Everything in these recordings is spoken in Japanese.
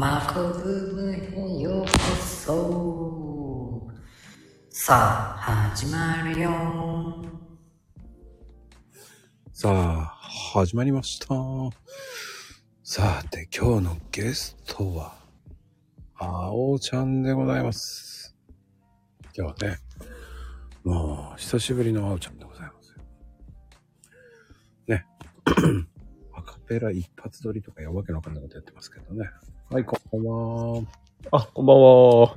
マコルームへようこそ。さあ、始まるよ。さあ、始まりました。さて、今日のゲストは、あおちゃんでございます。今日はね、もう、久しぶりのあおちゃんでございます。ね。アカペラ一発撮りとかやわけのわかんなことやってますけどね。はい、こんばんは。あ、こんばんは。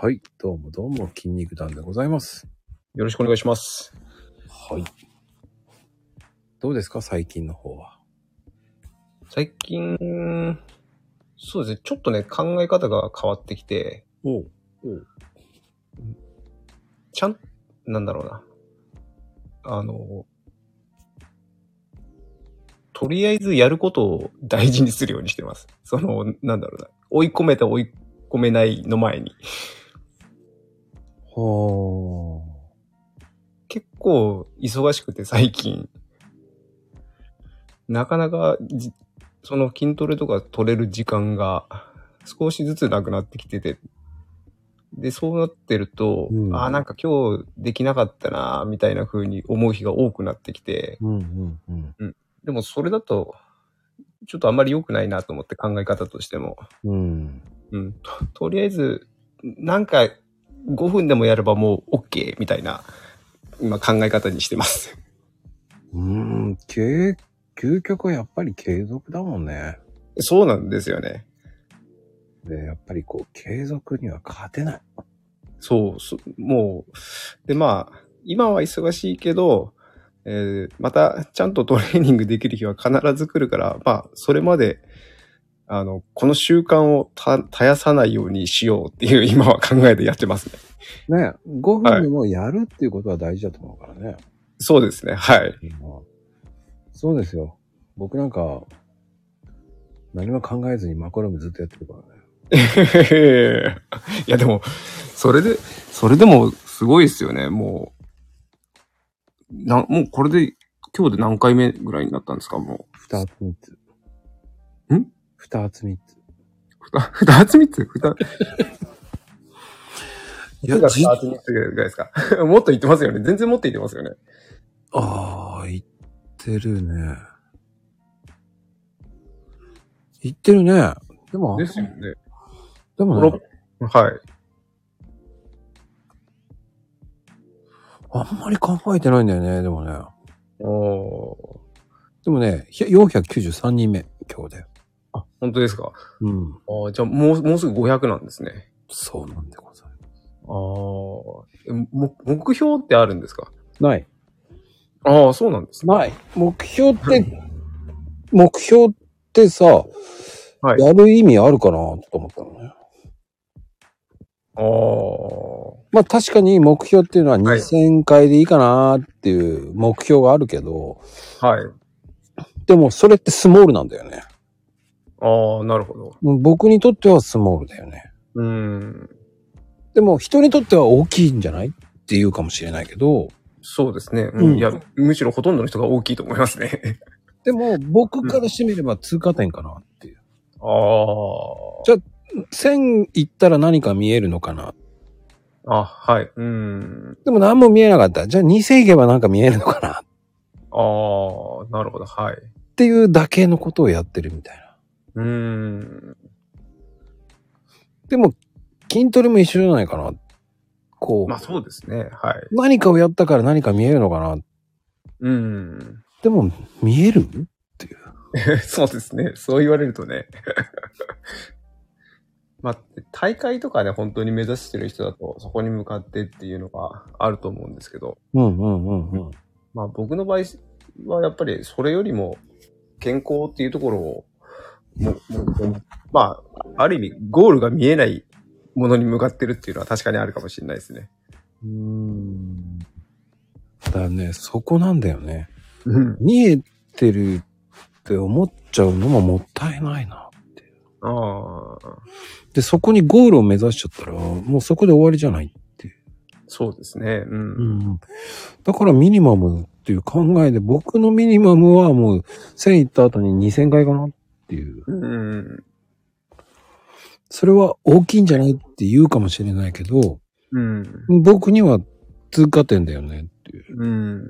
はい、どうもどうも、筋肉団でございます。よろしくお願いします。はい。どうですか、最近の方は？最近、そうですね、ちょっとね、考え方が変わってきて、おう。ちゃん、なんだろうな。あの、とりあえずやることを大事にするようにしてます。その、なんだろうな。追い込めた追い込めないの前に。は結構忙しくて最近。なかなかじ、その筋トレとか取れる時間が少しずつなくなってきてて。で、そうなってると、うんああ、なんか今日できなかったな、みたいな風に思う日が多くなってきてあ。、うんうんうん。でもそれだと、ちょっとあんまり良くないなと思って考え方としても。うん。うん。ととりあえず、なんか5分でもやればもう OK みたいな、今考え方にしてます。うーん、究、究極はやっぱり継続だもんね。そうなんですよね。で、やっぱりこう、継続には勝てない。そう、そもう、で、まあ、今は忙しいけど、えーまたちゃんとトレーニングできる日は必ず来るから、まあ、それまで、あの、この習慣をた絶やさないようにしようっていう 今は考えてやってますね。ね、5分でもやるっていうことは大事だと思うからね。そうですね、はい。うんそうですよ。僕なんか、何も考えずにマコルームずっとやってるからね。いや、でも、それで、それでもすごいですよね、もう。な、もうこれで、今日で何回目ぐらいになったんですか、もう。二つ三つ。ん？二つ三つ。二つ三つ？ふた、いや、二つ三つぐらいですか？もっと言ってますよね。全然もっと言ってますよね。ああ、言ってるね。言ってるね。でも、ですよね。でもね、はい。あんまり考えてないんだよね、でもね。おーでもね、ひ493人目、今日で。あ、本当ですか？うん。あーじゃあ、もう、もうすぐ500なんですね。そうなんでございまああ。も、目標ってあるんですか？す。ない。ああ、そうなんですね。ない。目標って、目標ってさ、はいやる意味あるかなと思ったのね。ああ。まあ確かに目標っていうのははい2000回でいいかなっていう目標があるけど、はい。でもそれってスモールなんだよね。ああ、なるほど。僕にとってはスモールだよね。うーん。でも人にとっては大きいんじゃないっていうかもしれないけど、そうですね。うん。うんいや、むしろほとんどの人が大きいと思いますね。でも僕からしてみれば通過点かなっていう。ああ。じゃ1000行ったら何か見えるのかな？あ、はい。うーん。でも何も見えなかった。じゃあ2000行けばなんか見えるのかな？っああ、なるほど。はい。ていうだけのことをやってるみたいな。うーん。でも筋トレも一緒じゃないかな。こう、まあそうですね。はい。何かをやったから何か見えるのかな？うーん。でも見える？そうですね。そう言われるとね。まあ、大会とかね、本当に目指してる人だと、そこに向かってっていうのがあると思うんですけど、うんうんうんうん。まあ僕の場合はやっぱりそれよりも健康っていうところを、ももまあ、ある意味ゴールが見えないものに向かってるっていうのは確かにあるかもしれないですね。うーん。だね、そこなんだよね。うん。見えてるって思っちゃうのももったいないな。ああ、で、そこにゴールを目指しちゃったら、もうそこで終わりじゃないっていう。そうですね。うん。うん。だからミニマムっていう考えで、僕のミニマムはもう1000行った後に2000回かなっていう。うん。それは大きいんじゃないって言うかもしれないけど、うん。僕には通過点だよねっていう。うん。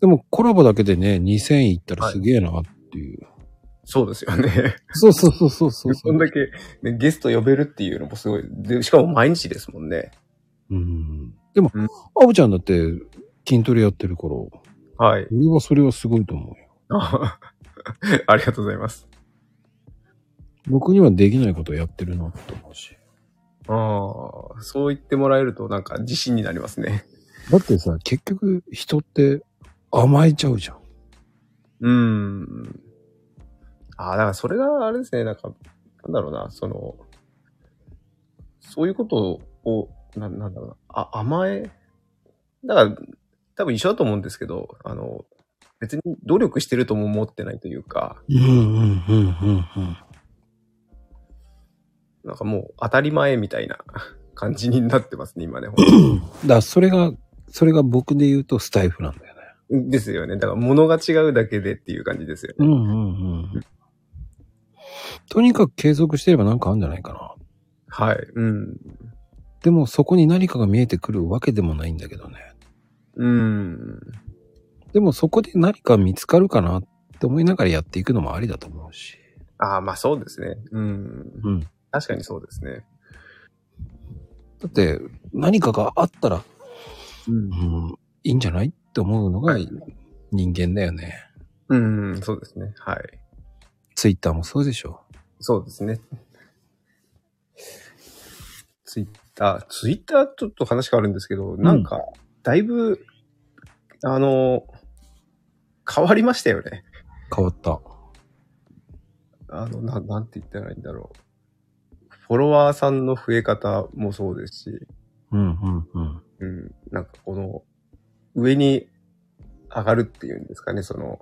でもコラボだけでね、2000いったらすげえなっていう。そうですよね。そうそうそうそうそうそんだけ、ね、ゲスト呼べるっていうのもすごい。で、しかも毎日ですもんね。うん。でも、うんアブちゃんだって筋トレやってるから、はい。俺はそれはすごいと思うよ。あ ありがとうございます。僕にはできないことやってるなって思うし。ああ、そう言ってもらえるとなんか自信になりますね。だってさ、結局人って甘えちゃうじゃん。うん。ああ、だからそれがあれですね、なんか、なんだろうな、その、そういうことを、ななんだろうな、あ、甘え、だから、多分一緒だと思うんですけど、あの、別に努力してるとも思ってないというか、うんうんうんうんうん。なんかもう当たり前みたいな 感じになってますね、今ね。ほ んだからそれが、それが僕で言うとスタイフなんだよね。とですよね。だから物が違うだけでっていう感じですよね。うんうんうん。とにかく継続してればなんかあるんじゃないかな。はい。うん。でもそこに何かが見えてくるわけでもないんだけどね。うん。でもそこで何か見つかるかなって思いながらやっていくのもありだと思うし。ああ、まあそうですね。うん。うん。確かにそうですね。だって何かがあったら、うんうん、いいんじゃないって思うのがはい人間だよね。うん、そうですね。はい。ツイッターもそうでしょ。そうですね。ツイッター、ツイッターちょっと話変わるんですけど、なんか、だいぶ、あの、変わりましたよね。変わった。あの、なん、なんて言ったらいいんだろう。フォロワーさんの増え方もそうですし、うんうんうん。うん、なんかこの、上に上がるっていうんですかね、その、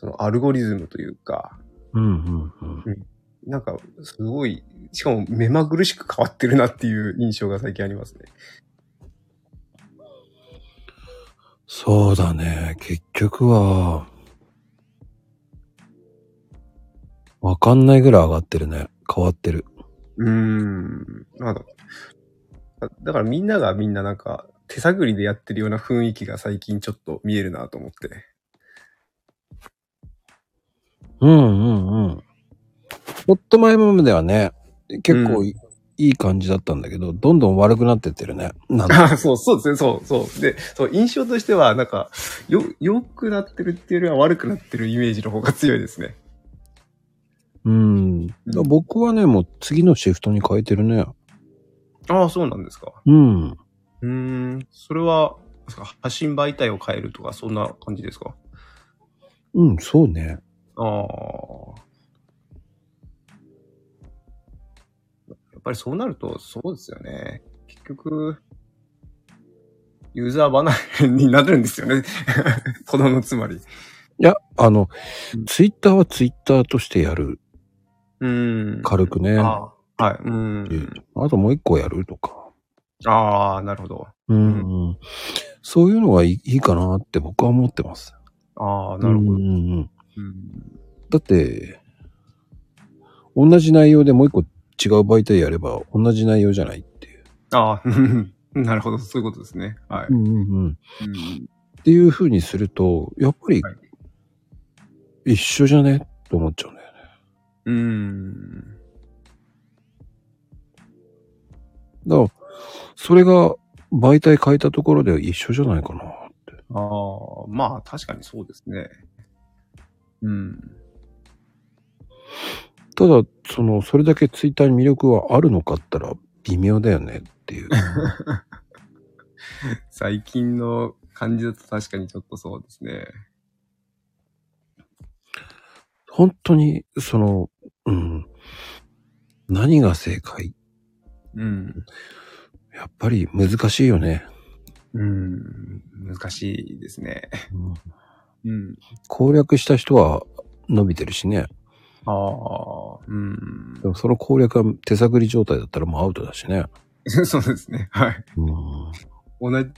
そのアルゴリズムというか、うんうんうん。なんか、すごい、しかも目まぐるしく変わってるなっていう印象が最近ありますね。そうだね。結局は、わかんないぐらい上がってるね。変わってる。うーん。なんだだだからみんながみんななんか、手探りでやってるような雰囲気が最近ちょっと見えるなと思って。うんうんうん。ちょっと前まではね、結構い,、いい感じだったんだけど、どんどん悪くなってってるね。なんだあ そう、そうですね、そう、そう。で、そう、印象としては、なんか、よ、良くなってるっていうよりは悪くなってるイメージの方が強いですね。うん。僕はね、もう次のシフトに変えてるね。ああ、そうなんですか。うん。うーん。それは、発信媒体を変えるとか、そんな感じですか？うん、そうね。ああ。やっぱりそうなると、そうですよね。結局、ユーザー離れになるんですよね。こののつまり。いや、あのうん、ツイッターはツイッターとしてやる。うん。軽くね。ああはい。うん。あともう一個やるとか。ああ、なるほど。うん、うん。そういうのがいいいいかなって僕は思ってます。ああ、なるほど。うんだって、同じ内容でもう一個違う媒体やれば同じ内容じゃないっていう。ああ、う んなるほど。そういうことですね。はい。うんうんうん。うんっていう風にすると、やっぱりはい、一緒じゃね？と思っちゃうんだよね。うん。だから、それが媒体変えたところでは一緒じゃないかなって。ああ、まあ確かにそうですね。うん。ただ、その、それだけツイッターに魅力はあるのかったら微妙だよねっていう。最近の感じだと確かにちょっとそうですね。本当に、その、うん、何が正解？うん。やっぱり難しいよね。うん。難しいですね。うんうん。攻略した人は伸びてるしね。ああ、うんで。もその攻略が手探り状態だったらもうアウトだしね。そうですね。はい。うん、同じ、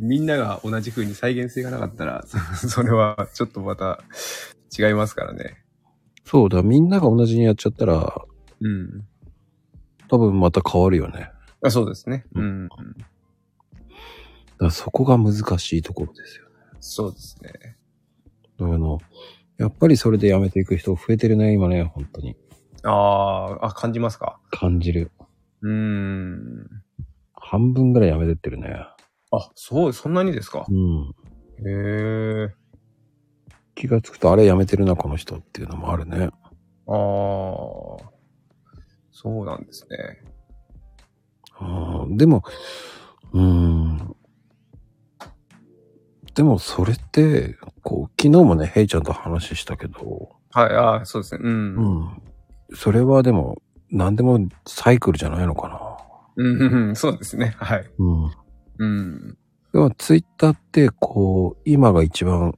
みんなが同じ風に再現性がなかったら、そ それはちょっとまた違いますからね。そうだ、みんなが同じにやっちゃったら、うん。多分また変わるよね。あそうですね。うん。だそこが難しいところですよね。そうですね。だからあの、やっぱりそれで辞めていく人増えてるね、今ね、本当に。ああ、あ、感じますか？感じる。うーん。半分ぐらい辞めてってるね。あ、そう、そんなにですか？うん。へえ。気がつくと、あれ辞めてるな、この人っていうのもあるね。ああ。そうなんですね。うんでも、うーん。でも、それって、こう、昨日もね、ヘイちゃんと話したけど、はい、ああ、そうですね。うん。うん。それはでも、何でもサイクルじゃないのかな。うん、そうですね。はい。うん。うん。でも、ツイッターって、こう、今が一番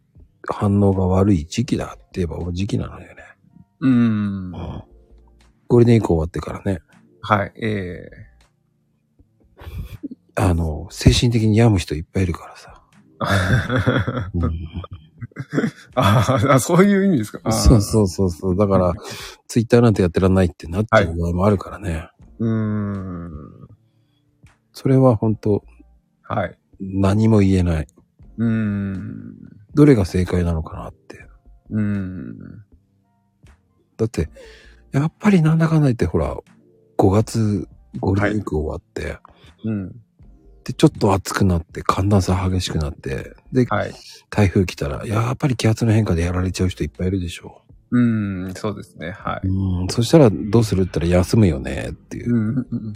反応が悪い時期だって言えば時期なのよね。うんう。ん。ゴールデンウィーク終わってからね、はい、ええあの、精神的に病む人いっぱいいるからさ。うんああ、そういう意味ですか？そうそうそうそう。だから、ツイッターなんてやってらんないってなっちゃう場合もあるからね。う。うーん。それは本当はい。何も言えない。うーん。どれが正解なのかなって。うーん。だって、やっぱりなんだかんだ言ってほら、5月ゴールデンウィーク終わって、うん。で、ちょっと暑くなって、寒暖差激しくなって、で、はい。台風来たら、やっぱり気圧の変化でやられちゃう人いっぱいいるでしょ。うーん、そうですね。はい。うん、そしたらどうするって言ったら休むよねっていう。うんうんうん。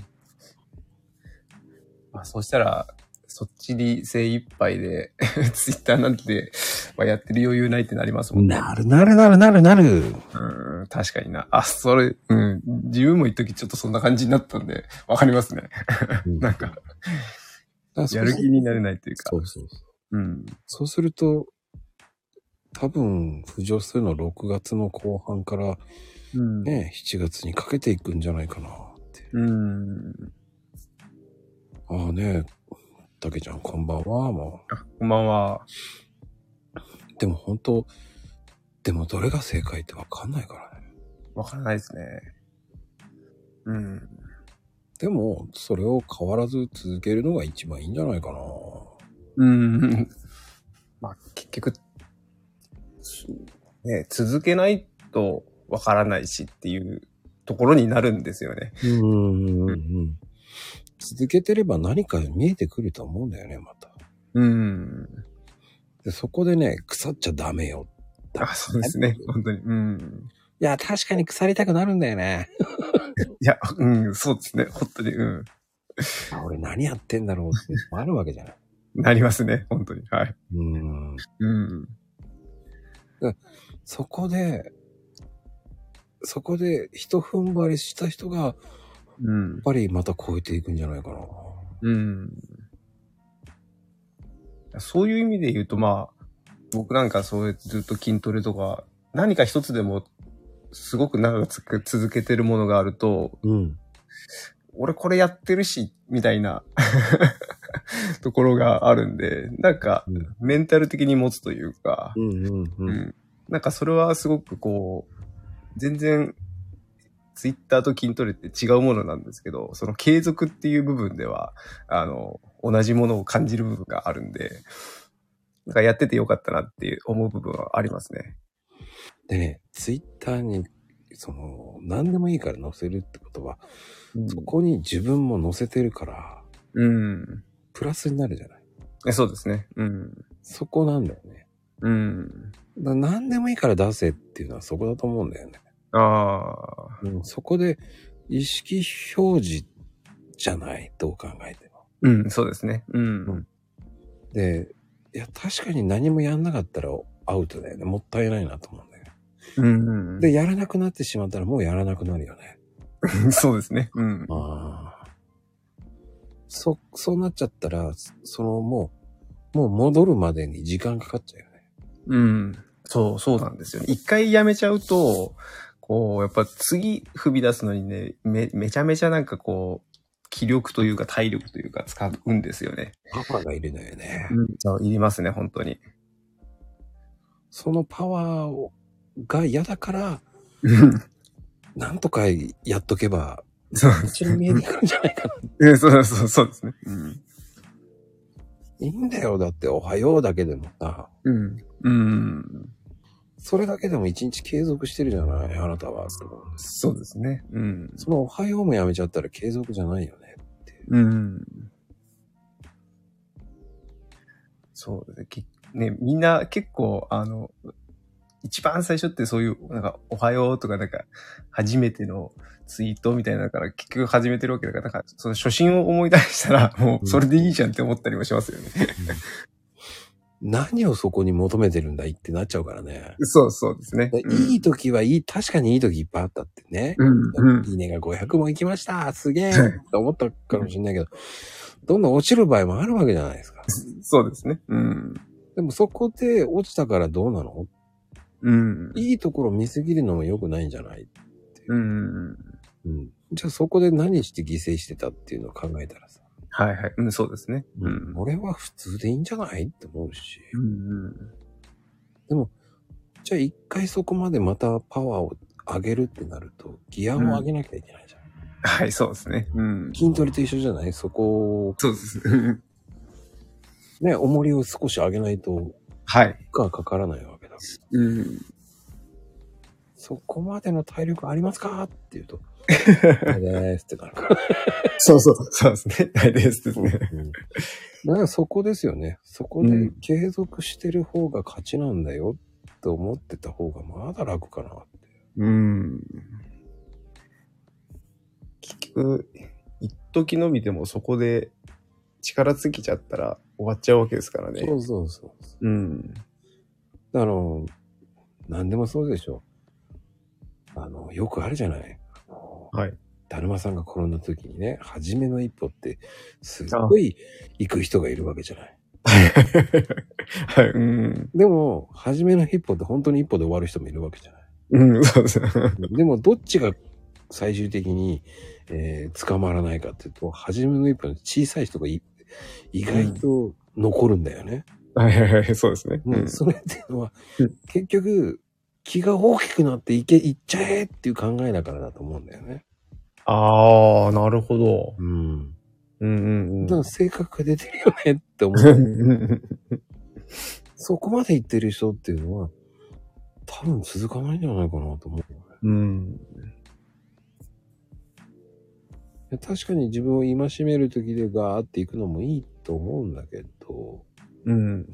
まあ、そしたら、そっちに精一杯で、ツイッターなんて、まあ、やってる余裕ないってなりますもんね。なるなるなるなるなる。うん、確かにな。あ、それ、うん、自分も一時ちょっとそんな感じになったんで、わかりますね。うん なんかやる気になれないというか。そうそうそう。うん。そうすると、多分、浮上するのは6月の後半からうん。ね、7月にかけていくんじゃないかなって。うん。ああね、たけちゃんこんばんは、もあこんばんは。う。でも本当、でもどれが正解ってわかんないからね。わからないですね。うん。でも、それを変わらず続けるのが一番いいんじゃないかな。うん。まあ、結局、ね、続けないとわからないしっていうところになるんですよね。うんうんうん。続けてれば何か見えてくると思うんだよね、また。うん。でそこでね、腐っちゃダメよ。あ、そうですね。本当に。うん。いや、確かに腐りたくなるんだよね。いや、うん、そうですね。本当に。うん。あ俺何やってんだろうってあるわけじゃない。なりますね。本当に。はい。うん。うん。そこで、そこで一踏ん張りした人が、やっうん。ぱりまた超えていくんじゃないかな。うん。そういう意味で言うと、まあ、僕なんかそうやってずっと筋トレとか、何か一つでもすごく長く続けてるものがあると、うん。俺これやってるし、みたいな ところがあるんで、なんかうんメンタル的に持つというか。なんかそれはすごくこう、全然、ツイッターと筋トレって違うものなんですけど、その継続っていう部分では、あの、同じものを感じる部分があるんで、なんかやっててよかったなっていう思う部分はありますね。でね、ツイッターに、その、何でもいいから載せるってことは、そこに自分も載せてるから、うん。プラスになるじゃない。えそうですね。うん。そこなんだよね。うん。だ何でもいいから出せっていうのはそこだと思うんだよね。ああ。うん、そこで意識表示じゃない、どう考えても。うん、そうですね。うん。うんで、いや、確かに何もやんなかったらアウトだよね。もったいないなと思ううん。で、やらなくなってしまったらもうやらなくなるよね。そうですね。うん。ああ。そ、そうなっちゃったら、そのもう、もう戻るまでに時間かかっちゃうよね。うん。そう、そうなんですよね。一回やめちゃうと、こう、やっぱ次踏み出すのにね、め、めちゃめちゃなんかこう、気力というか体力というか使うんですよね。パワーがいるのよね。うん。いりますね、本当に。そのパワーをが嫌だから、なんとかやっとけば、そうちに見えてくるんじゃないかな。え そうそうそうですね。うん。いいんだよ。だって、おはようだけでもさ、うん。うん。それだけでも一日継続してるじゃない？あなたは。そうですね。うん。そのおはようもやめちゃったら継続じゃないよね。うん。そうですねき。ね、みんな結構、あの、一番最初ってそういう、なんか、おはようとか、なんか、初めてのツイートみたいなのから結局始めてるわけだから、なんか、その初心を思い出したら、もう、それでいいじゃんって思ったりもしますよね。何をそこに求めてるんだいってなっちゃうからね。そうそうですね。でいい時はいい、確かにいい時いっぱいあったってね。うん、うん。いいねが500も行きましたすげえって思ったかもしれないけど、どんどん落ちる場合もあるわけじゃないですか。そうですね。うん。でもそこで落ちたからどうなの？うん。いいところ見すぎるのも良くないんじゃないうん。うん。じゃあそこで何して犠牲してたっていうのを考えたらさ、はいはい。うん、そうですね。うん。俺は普通でいいんじゃないって思うし。うん。じゃあ一回そこまでまたパワーを上げるってなると、ギアを上げなきゃいけないじゃん。はい、そうですね。うん。筋トレと一緒じゃない？そこを、そうです。ね、重りを少し上げないと、負はい。荷がかからないわ。うん。そこまでの体力ありますか？って言うと、ないですってなるから。そうそう。そうですね。はいですですね。うんだからそこですよね。そこで継続してる方が勝ちなんだよって思ってた方がまだ楽かなって。うん。結局、一時のみでもそこで力尽きちゃったら終わっちゃうわけですからね。そうそうそう。うん。あの、何でもそうでしょ。あの、よくあるじゃない。はい。だるまさんが転んだ時にね、初めの一歩って、すっごい行く人がいるわけじゃない。はい。うん。でも、初めの一歩って本当に一歩で終わる人もいるわけじゃない。うん、そうですね。でも、どっちが最終的に、えー捕まらないかっていうと、初めの一歩の小さい人がい意外と残るんだよね。はいはいはい、そうですね。うんそれっていうのはうん、結局、気が大きくなっていけ、いっちゃえっていう考えだからだと思うんだよね。ああ、なるほど。うん。うんうんだから性格が出てるよねって思うう。ん。そこまで言ってる人っていうのは、多分続かないんじゃないかなと思う。うん。確かに自分を戒める時でガーっていくのもいいと思うんだけど、うん。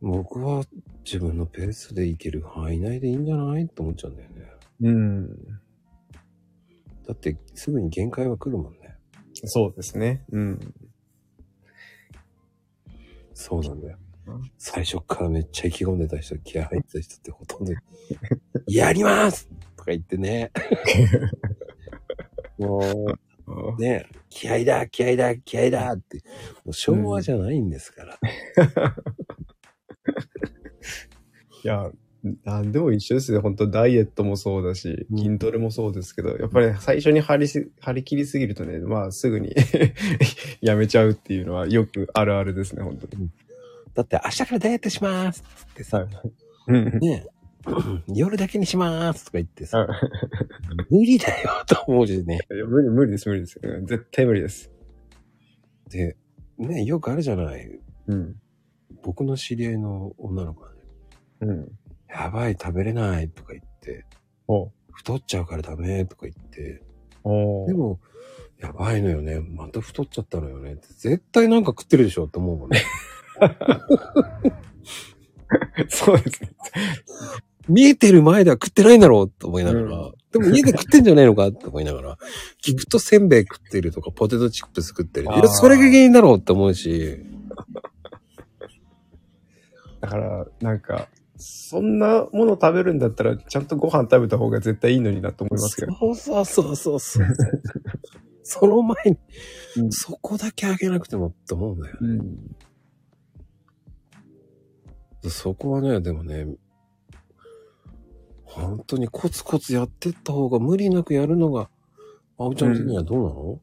僕は自分のペースでいける範囲内でいいんじゃない？と思っちゃうんだよね。うん。だってすぐに限界は来るもんね。そうですね。うん。そうなんだようん。最初からめっちゃ意気込んでた人、気合入ってた人ってほとんど、やりますとか言ってね。もう、ね、気合だ、気合だ、気合だって、もう昭和じゃないんですから。いや、なんでも一緒ですね。本当ダイエットもそうだし、うん筋トレもそうですけど、やっぱり最初に張りす、張り切りすぎるとね、まあすぐに やめちゃうっていうのはよくあるあるですね、本当に。だって明日からダイエットしますってさ、うん。ね、夜だけにしますとか言ってさ、は無理だよと思うしね。いや無理、無理です、無理です。うん絶対無理です。で、ね、よくあるじゃない。うん。僕の知り合いの女の子がね、うん。やばい、食べれないとか言って、お太っちゃうからダメとか言って、おでも、やばいのよね。また太っちゃったのよねって。絶対なんか食ってるでしょって思うもんね。そうですね。見えてる前では食ってないんだろうって思いながら、うんでも家で食ってんじゃねえのかって思いながら、聞くとせんべい食ってるとかポテトチップス食ってる。いや、それが原因だろうって思うし、だから、なんか、そんなもの食べるんだったら、ちゃんとご飯食べた方が絶対いいのになと思いますけど。そうそうそうそうそう。その前に、うんそこだけあげなくてもって思うんだよ。うん。そこはね、でもね、本当にコツコツやってった方が無理なくやるのが、あおちゃん的にはどうなの、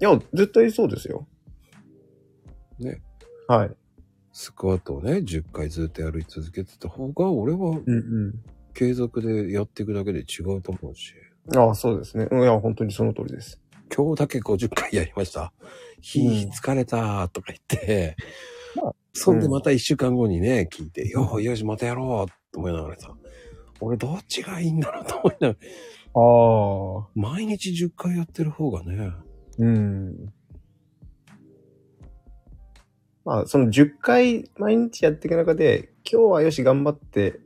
いや、絶対そうですよ。ね。はい。スクワットをね、10回ずっとやり続けてた方が、俺はうんうん。継続でやっていくだけで違うと思うし。ああ、そうですね。うんいや、本当にその通りです。今日だけ50回やりました。日うん疲れたとか言って、まあそんでまた一週間後にね、聞いて、よよし、またやろうと思いながらさ、俺どっちがいいんだろうと思いながら、ああ。毎日10回やってる方がね、うん。まあ、その10回毎日やっていく中で、今日はよし頑張って、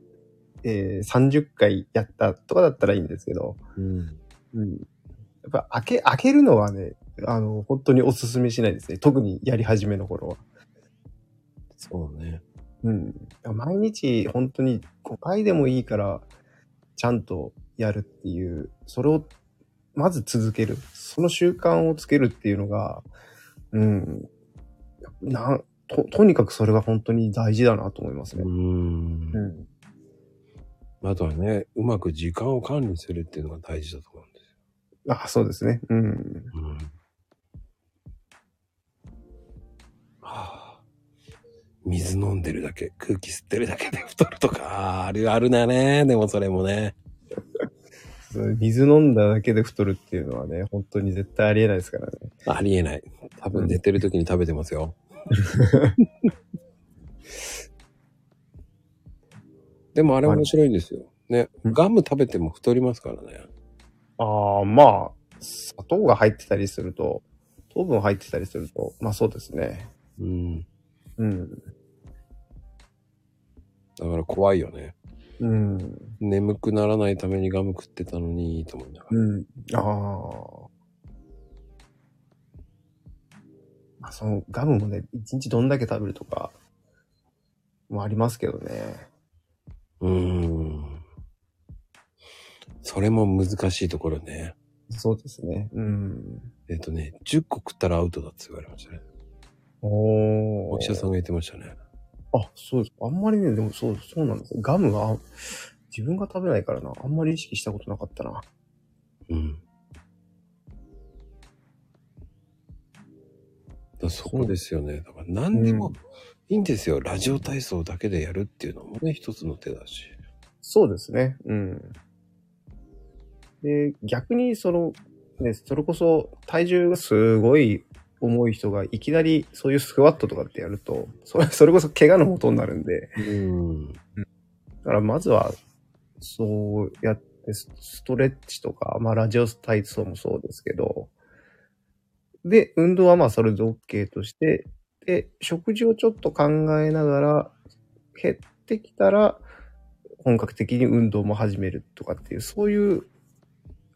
えー、30回やったとかだったらいいんですけど、うん。うん。やっぱ開け、開けるのはね、あの、本当にお勧めしないですね。特にやり始めの頃は。そうね。うん。毎日本当に5回でもいいから、ちゃんとやるっていう、それをまず続ける。その習慣をつけるっていうのが、うん。な、と、とにかくそれが本当に大事だなと思いますうね。ん。うん。あとはね、うまく時間を管理するっていうのが大事だと思うんですあ、そうですね。うん。よ。うん。水飲んでるだけ、空気吸ってるだけで太るとか、あるあるだね。でもそれもね。水飲んだだけで太るっていうのはね、本当に絶対ありえないですからね。ありえない。多分寝てる時に食べてますよ。でもあれ面白いんですよ。ね。うんガム食べても太りますからね。ああ、まあ、砂糖が入ってたりすると、糖分入ってたりすると、まあそうですね。うん。うん。だから怖いよね。うん。眠くならないためにガム食ってたのに、と思いながら。うん。ああ。まあ、そのガムもね、一日どんだけ食べるとか、もありますけどね。うーん。それも難しいところね。そうですね。うん。えっ、とね、10個食ったらアウトだって言われましたね。おお医者さんが言ってましたね。あ、そうです。あんまりね、でもそう、そうなんですよ。ガムは、自分が食べないからな。あんまり意識したことなかったな。うん。だそこですよね。だから何にもいいんですよ。ラジオ体操だけでやるっていうのもね、一つの手だし。そうですね。うん。で、逆にその、ね、それこそ体重がすごい重い人がいきなりそういうスクワットとかってやると、それ それこそ怪我の元になるんで、うん。だからまずは、そうやってスストレッチとか、まあラジオ体操もそうですけど、で、運動はまあそれで OK として、で、食事をちょっと考えながら、減ってきたら、本格的に運動も始めるとかっていう、そういう、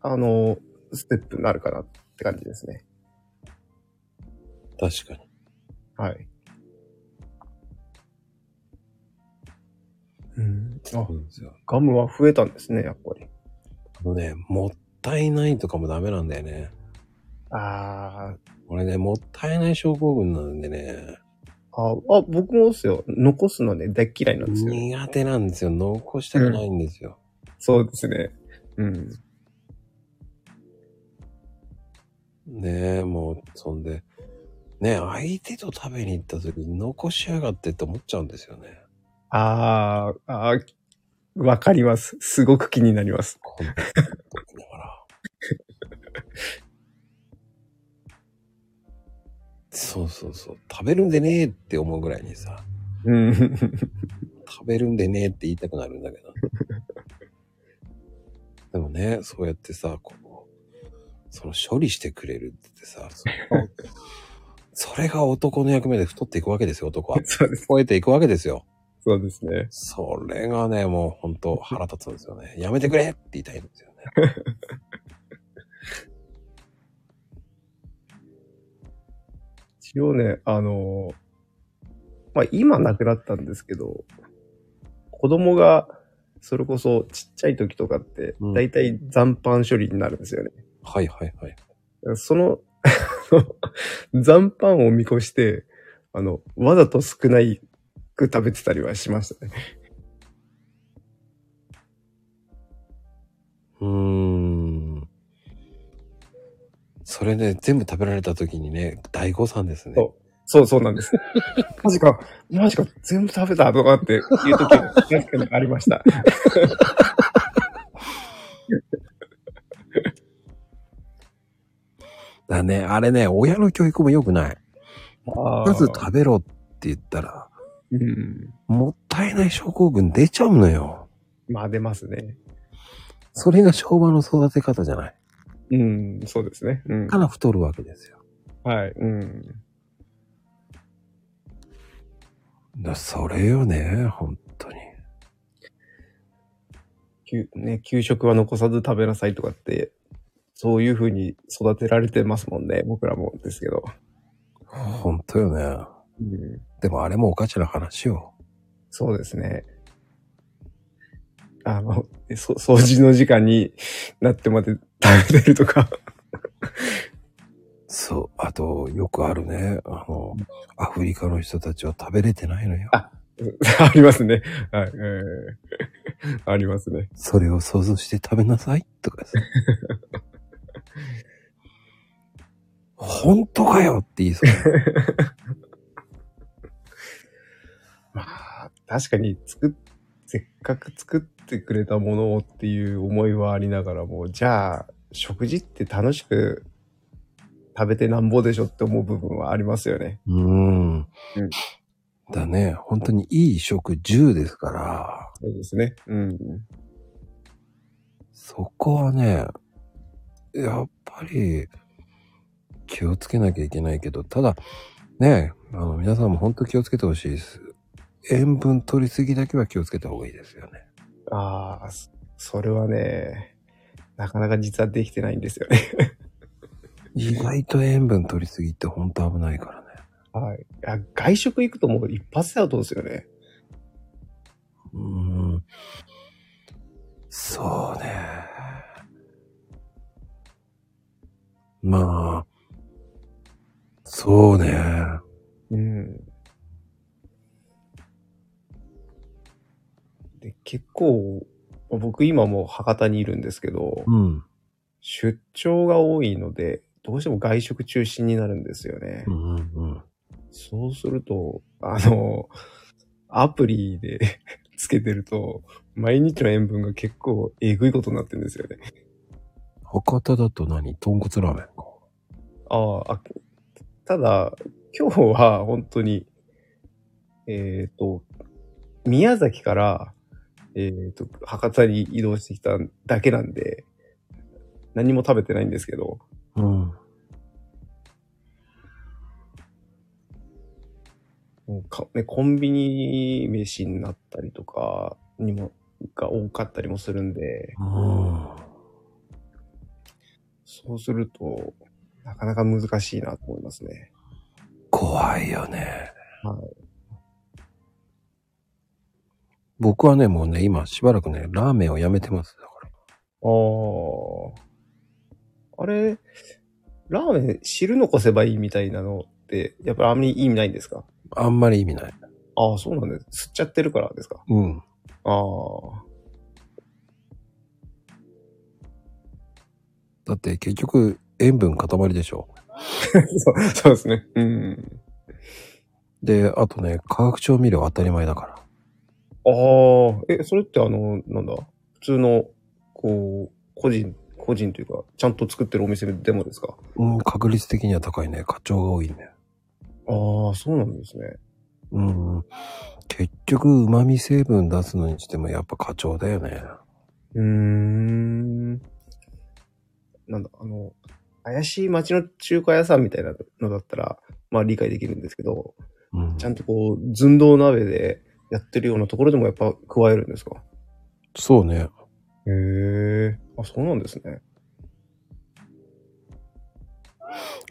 あの、ステップになるかなって感じですね。確かに。はい。うん。あ。ガムは増えたんですね、やっぱり。あのね、もったいないとかもダメなんだよね。あ俺ね、もったいない症候群なんでね、あ、あ、僕もですよ。残すのね、大っ嫌いなんですよ。苦手なんですよ。残したくないんですよ。そうですね。うん。ねえ、もう、そんで、ねえ、相手と食べに行った時に残しやがってって思っちゃうんですよね。ああ、ああ、わかります。すごく気になります。そうそうそう。食べるんでねえって思うぐらいにさ、うん。食べるんでねえって言いたくなるんだけど。でもね、そうやってさ、こう、その処理してくれるってさ、それが男の役目で太っていくわけですよ、男は。そうです。超えていくわけですよ。そうですね。それがね、もう本当腹立つんですよね。やめてくれって言いたいんですよね。一応ね、あのーまあ、今亡くなったんですけど、子供が、それこそちっちゃい時とかってうん、だいたい残飯処理になるんですよね。はいはいはい。その、残飯を見越して、あの、わざと少ないく食べてたりはしましたね。うーん。それね、全部食べられた時にね、大誤算ですね。そそうそうなんです。マジか、マジか、全部食べたとかっていう時は確かにありました。だね、あれね、親の教育も良くない。ままず食べろって言ったら、うん。もったいない症候群出ちゃうのよ。まあ出ますね。それが昭和の育て方じゃない。うん、そうですね。うんだ。から太るわけですよ。はい。うん。だそれよね、本当に。給ね、給食は残さず食べなさいとかって、そういう風に育てられてますもんね。僕らもですけど。本当よね。うん。でもあれもおかしな話よ。そうですね。あの、そ掃除の時間になってまで食べてるとか。そう。あと、よくあるね。あの、アフリカの人たちは食べれてないのよ。あ ありますね。はい。えー ありますね。それを想像して食べなさいとかさ。本当かよって言いそう。まあ、確かに作っ、せっかく作ってくれたものをっていう思いはありながらも、じゃあ、食事って楽しく食べてなんぼでしょって思う部分はありますよね。うーん。うんだね。本当にいい食10ですから、そうですね。うん。そこはね、やっぱり気をつけなきゃいけないけど、ただ、ね、あの、皆さんも本当気をつけてほしいです。塩分取りすぎだけは気をつけた方がいいですよね。ああ、そそれはね、なかなか実はできてないんですよね。意外と塩分取りすぎって本当危ないからね。はい。いや外食行くともう一発でアウトですよね。うーん。そうね。まあ、そうね。うん。で、結構、僕今もう博多にいるんですけど、うん。出張が多いので、どうしても外食中心になるんですよね。うんうんうん。そうすると、あの、アプリで つけてると、毎日の塩分が結構えぐいことになってるんですよね。博多だと何？豚骨ラーメンか。ああ、あただ、今日は本当に、えっ、と、宮崎から、えっ、と、博多に移動してきただけなんで、何も食べてないんですけど、うん。もうかね、コンビニ飯になったりとかにも、が多かったりもするんで、うん。そうすると、なかなか難しいなと思いますね。怖いよね。はい。僕はね、もうね、今しばらくね、ラーメンをやめてます。だから。ああ。あれ、ラーメン汁残せばいいみたいなのって、やっぱりあんまり意味ないんですか？あんまり意味ない。ああ、そうなんです。吸っちゃってるからですか？うん。ああ。だって結局塩分塊でしょ。そうそうですね。うん。で、あとね、化学調味料当たり前だから。ああ、え、それってあの、なんだ？普通の、こう、個人、個人というか、ちゃんと作ってるお店でもですか？うん、確率的には高いね。課長が多いね。ああ、そうなんですね。うん。結局、旨味成分出すのにしてもやっぱ課長だよね。うーん。なんだ、あの、怪しい町の中華屋さんみたいなのだったら、まあ理解できるんですけど、うん。ちゃんとこう、寸胴鍋でやってるようなところでもやっぱ加えるんですか？そうね。へえ。あ、そうなんですね。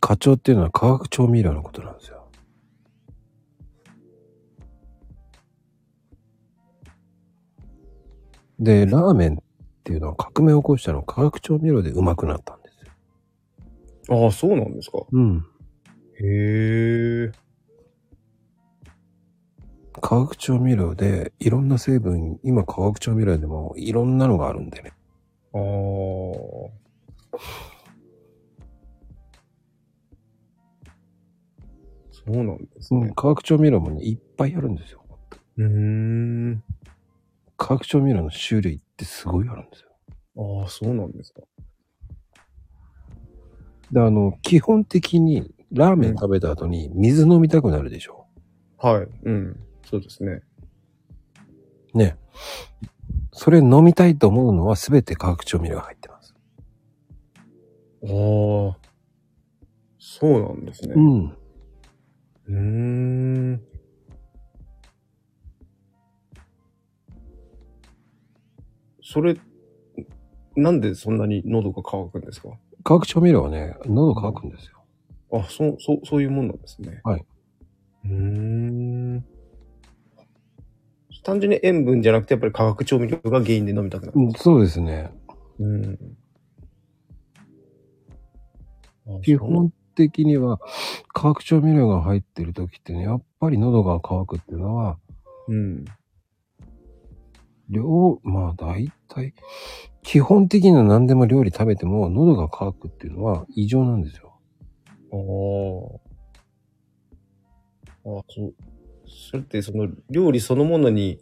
課長っていうのは化学調味料のことなんですよ。で、ラーメンっていうのは革命を起こしたのは化学調味料でうまくなったんですよ。ああ、そうなんですか。うん。へえ。化学調味料でいろんな成分、今化学調味料でもいろんなのがあるんでね。ああ。そうなんですねうん、。化学調味料もね、いっぱいあるんですよ。うーん。化学調味料の種類ってすごいあるんですよ。ああ、そうなんですか。で、あの、基本的に、ラーメン食べた後に水飲みたくなるでしょ？はい。うん。そうですね。ね。それ飲みたいと思うのは全て化学調味料が入ってます。ああ。そうなんですね。うん。うーん。それ、なんでそんなに喉が渇くんですか？化学調味料はね、喉乾くんですよ。あ、そう、そう、そういうもんなんですね。はい。うーん。単純に塩分じゃなくて、やっぱり化学調味料が原因で飲みたくなる。うん、そうですね。うん。あ基本的には、化学調味料が入ってる時ってね、やっぱり喉が渇くっていうのは、うん。量、まあ大体、基本的には何でも料理食べても喉が渇くっていうのは異常なんですよ。ああ。ああ、そう。それってその料理そのものに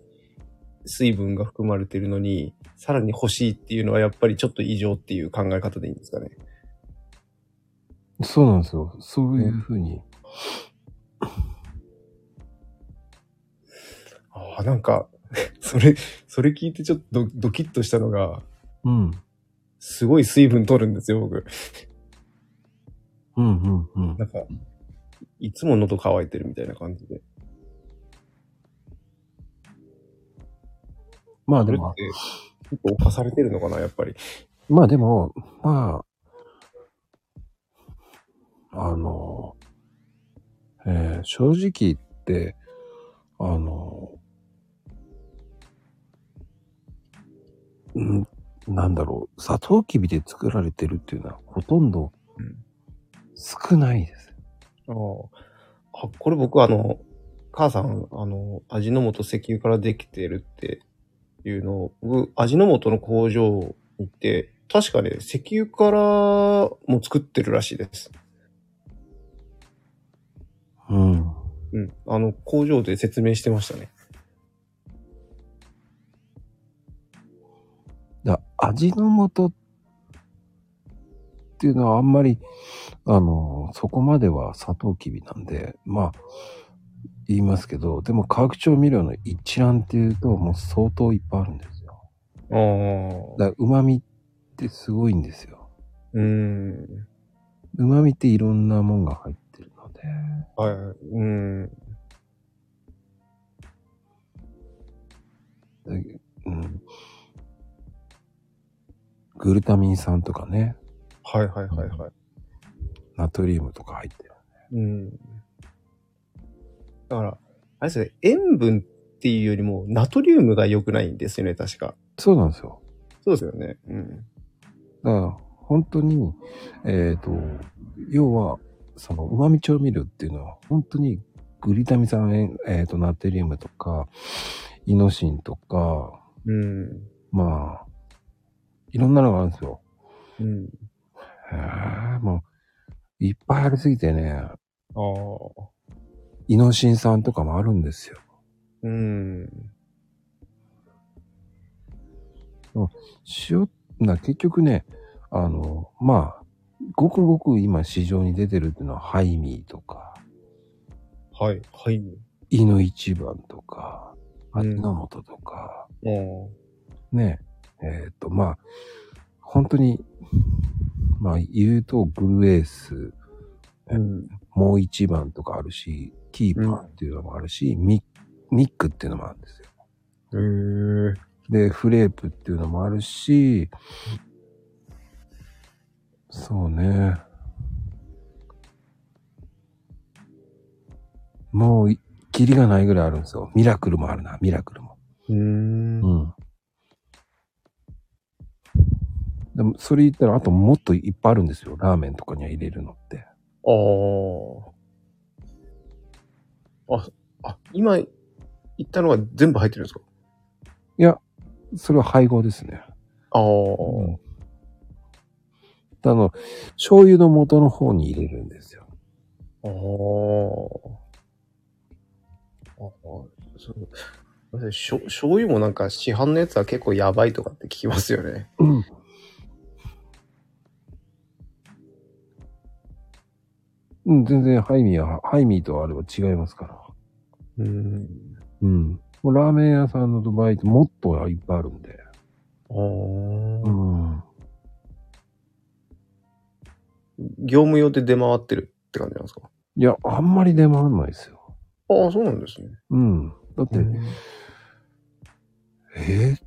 水分が含まれてるのに、さらに欲しいっていうのはやっぱりちょっと異常っていう考え方でいいんですかね？そうなんですよ。そういうふうに。ああ、なんか、それ、それ聞いてちょっとドドキッとしたのが、うん。すごい水分取るんですよ、僕。うんうんうん。なんか、いつも喉乾いてるみたいな感じで。まあでも、て、結構犯されてるのかな、やっぱり。まあでも、まあ、あの、えー正直言って、あの、うん、なんだろう、サトウキビで作られてるっていうのはほとんどうん少ないです。ああ。あ、これ僕あの、母さん、あの、味の素石油からできてるっていうのを、僕、味の素の工場に行って、確かね、石油からも作ってるらしいです。うん。うん。あの、工場で説明してましたね。味の素っていうのはあんまり、あの、そこまではサトウキビなんで、まあ、言いますけど、でも化学調味料の一覧っていうともう相当いっぱいあるんですよ。ああ。だから旨味ってすごいんですよ。うーん。旨味っていろんなもんが入ってるので、はい。うーん。でうん、グルタミン酸とかね、はいはいはいはい。ナトリウムとか入ってる。うん。だから、あれですね、塩分っていうよりも、ナトリウムが良くないんですよね、確か。そうなんですよ。そうですよね。うん。だから、本当に、えっ、と、要は、その、旨味調味料っていうのは、本当に、グリタミン酸、えっ、と、ナトリウムとか、イノシンとか、うん。まあ、いろんなのがあるんですよ。うん。へえ、もう、いっぱいありすぎてね、ああ。イノシン酸とかもあるんですよ。うん。塩、な、結局ね、あの、まあ、ごくごく今市場に出てるっていうのはハイミーとか、はい。はい。イノ一番とか、うん味の素とか、ああ。ね、えっ、と、まあ、本当に、まあ言うとグルエース、うん。もう一番とかあるし、キーパーっていうのもあるし、ミミックっていうのもあるんですよ。へえ。で、フレープっていうのもあるし、そうね。もうい、キリがないぐらいあるんですよ。ミラクルもあるな、ミラクルも。うーん。うん。でも、それ言ったら、あともっといっぱいあるんですよ。ラーメンとかには入れるのって。ああ。あ、あ、今言ったのは全部入ってるんですか？いや、それは配合ですね。ああ。あの、醤油の元の方に入れるんですよ。ああ。ああ、そう。醤油もなんか市販のやつは結構やばいとかって聞きますよね。うん。うん、全然ハイミーは、ハイミーとあれは違いますから。うん。うん。もうラーメン屋さんの場合ってもっといっぱいあるんで。ああ、うん。業務用で出回ってるって感じなんですか？いや、あんまり出回んないですよ。ああ、そうなんですね。うん。だって、えー？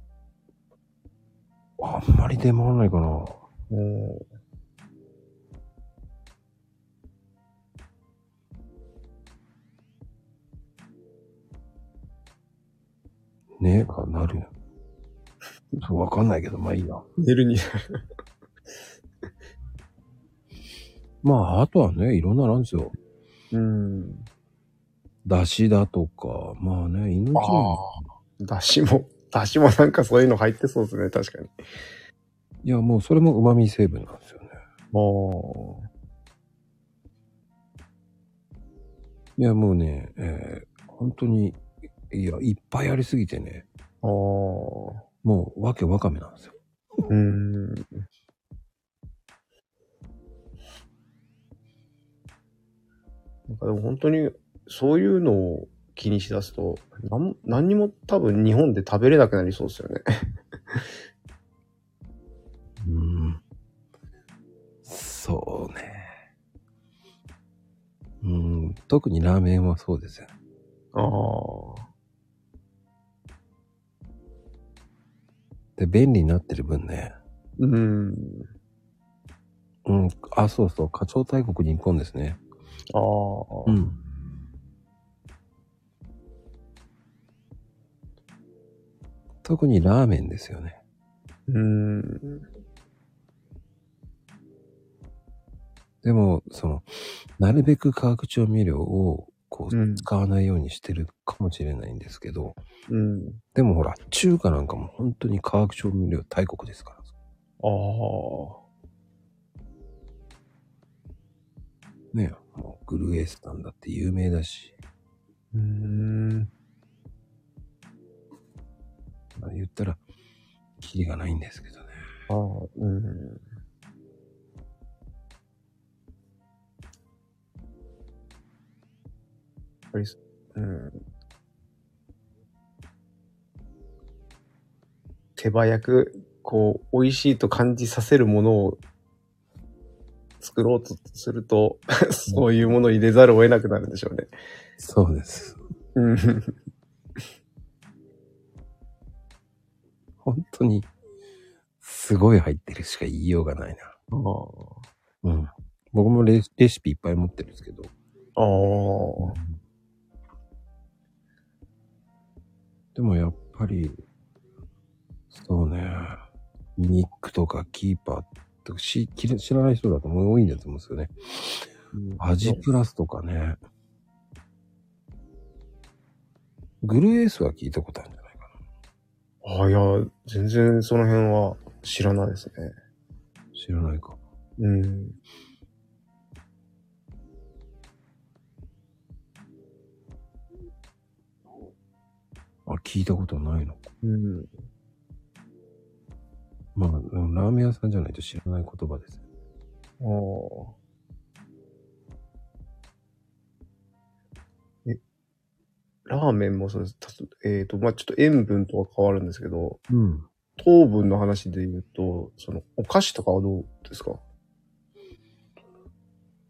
あんまり出回んないかな。うん。ねえかなる。そう、わかんないけど、まあいいや。寝るに。まあ、あとはね、いろんなのあるんですよ。うん。だしだとか、まあね、命あの。あ。だしも、だしもなんかそういうの入ってそうですね、確かに。いや、もうそれも旨味成分なんですよね。あいや、もうね、えー本当に、いや、いっぱいありすぎてね、あ。ああ。もうわけわかめなんですよ。うん。なんかでも本当にそういうのを気にしだすと、なん何にも多分日本で食べれなくなりそうですよね。うん。そうね。うん、特にラーメンはそうですよね。ああ。で、便利になってる分ね。うん。うん、あ、そうそう、課長大国日本ですね。ああ。うん。特にラーメンですよね。うん。でも、その、なるべく化学調味料を、こう、うん使わないようにしてるかもしれないんですけど、うん。でもほら、中華なんかも本当に化学調味料大国ですから。ああ。ねもうグルエスタンだって有名だし、うん。まあ、言ったら、キリがないんですけどね。ああ。うん。ぱり、うん。手早く、こう、美味しいと感じさせるものを作ろうとすると、そういうものを入れざるを得なくなるんでしょうね。そうです。うん。本当に、すごい入ってるしか言いようがないな。あうん。僕もレレシピいっぱい持ってるんですけど。あ。ああ。でもやっぱり、そうね、ニックとかキーパーとかし知らない人だと多いんだと思うんですよね。味プラスとかね。グルエースは聞いたことあるんじゃないかああ、いや、全然その辺は知らないですね。な。知らないか。うん。あ、聞いたことないのか。うん。まあ、ラーメン屋さんじゃないと知らない言葉です。ああ。え、ラーメンもそうです。えっ、と、まあ、ちょっと塩分とは変わるんですけど、うん。糖分の話で言うと、その、お菓子とかはどうですか？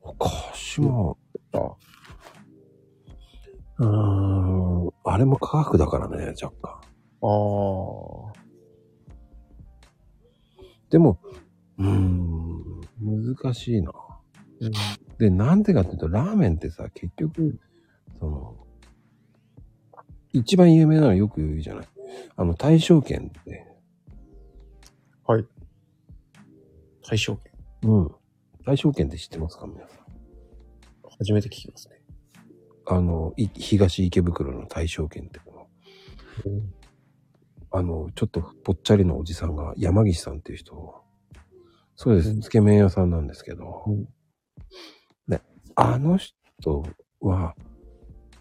お菓子も、あうーん、あれも科学だからね、若干。あー。でも、うーん、難しいな。うん。で、なんでかっていうと、ラーメンってさ、結局、その、一番有名なのはよく言うじゃない。あの、大正圏って、はい。大正圏。うん。大正圏って知ってますか皆さん？初めて聞きますね。あの、い東池袋の大正圏っての。あの、ちょっとぽっちゃりのおじさんが山岸さんっていう人、そうです、うん。つけ麺屋さんなんですけど、うん。で、あの人トは、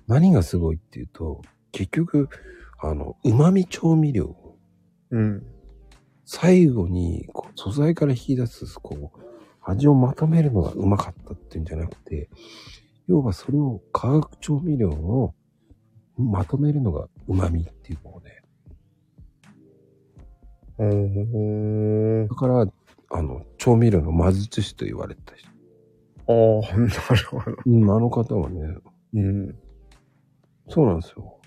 何がすごいっていうと、結局、あの、旨味調味料、うん。最後にこう素材から引き出す、こう、味をまとめるのがうまかったっていうんじゃなくて、要はそれを化学調味料をまとめるのが旨味っていうのをね。うーん。だから、あの、調味料の魔術師と言われてた人。ああ、なるほど。うん、あの方はね、うん。そうなんですよ。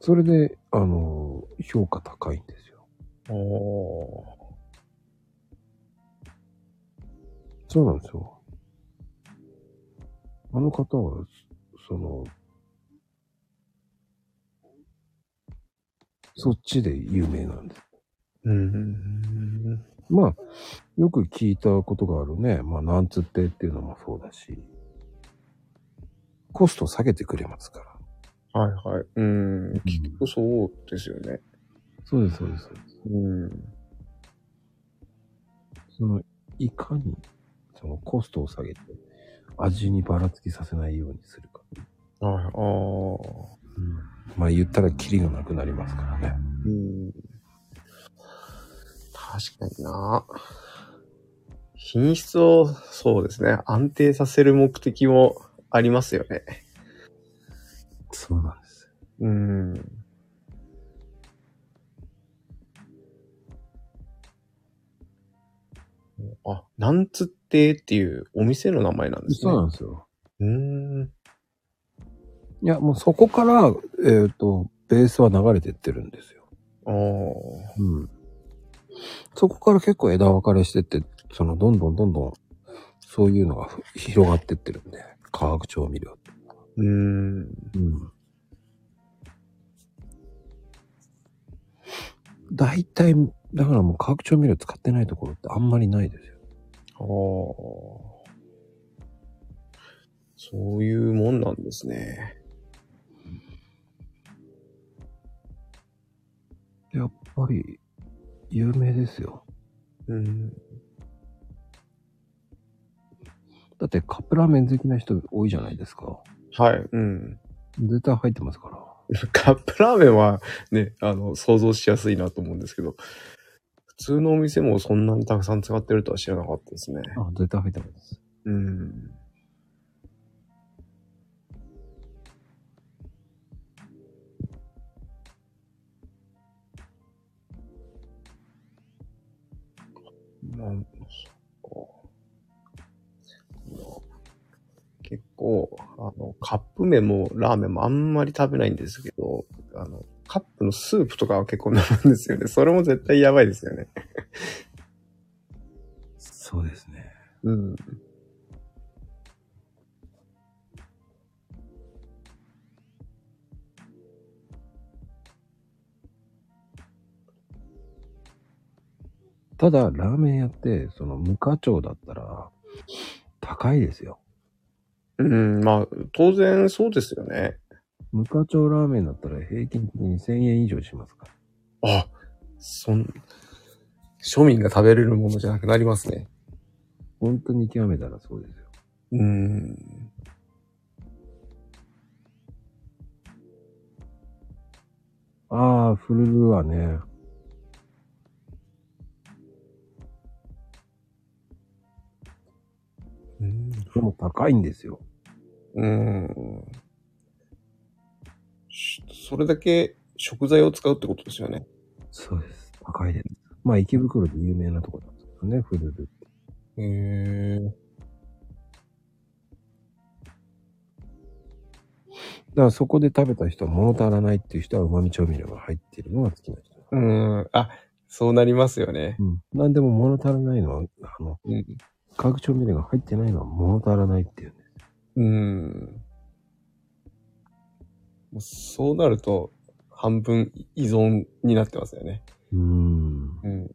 それで、あの、評価高いんですよ。ああ。そうなんですよ。あの方は、その、そっちで有名なんです。うん。まあ、よく聞いたことがあるね。まあ、なんつってっていうのもそうだし、コスト下げてくれますから。はいはい。うん。結局そうですよね。そうです、そうです。そうですうん。その、いかに、そのコストを下げて、味にばらつきさせないようにするか。はい。ああ。まあ、言ったらキリがなくなりますからね。うん。確かにな。品質を、そうですね。安定させる目的もありますよね。そうなんです。うん。あ、なんつってっていうお店の名前なんですね。そうなんですよ。うーん。いや、もうそこから、えっ、と、ベースは流れてってるんですよ。ああ。うん。そこから結構枝分かれしてって、その、どんどんどんどん、そういうのがふ広がってってるんで、化学調味料。うーん。うん。大体、だからもう化学調味料使ってないところってあんまりないですよ。ああ。そういうもんなんですね。やっぱり、有名ですよ。うん。だってカップラーメン好きな人多いじゃないですか。はい。うん。絶対入ってますから。カップラーメンはね、あの、想像しやすいなと思うんですけど、普通のお店もそんなにたくさん使ってるとは知らなかったですね。あ、絶対入ってます。うん。なんそう結構、あの、カップ麺もラーメンもあんまり食べないんですけど、あの、カップのスープとかは結構飲むんですよね。それも絶対やばいですよね。そうですね。うん。ただ、ラーメン屋って、その無課長だったら、高いですよ。うん、まあ、当然そうですよね。無課長ラーメンだったら平均的に1000円以上しますか？ら。あ、そん、庶民が食べれるものじゃなくなりますね。本当に極めたらそうですよ。うん。ああ、フルルはね、うん。でも高いんですよ。うん。しそれだけ食材を使うってことですよね。そうです。高いです。まあ、池袋で有名なとこなんですけどね、フルルって。へえ。だからそこで食べた人は物足らないっていう人は旨味調味料が入っているのが好きな人。うん。あ、そうなりますよね。うん。なんでも物足らないのは、あの、うん。化学調味料が入ってないのは物足らないっていうんです。うん。もうそうなると、半分依存になってますよね。うーん。うん。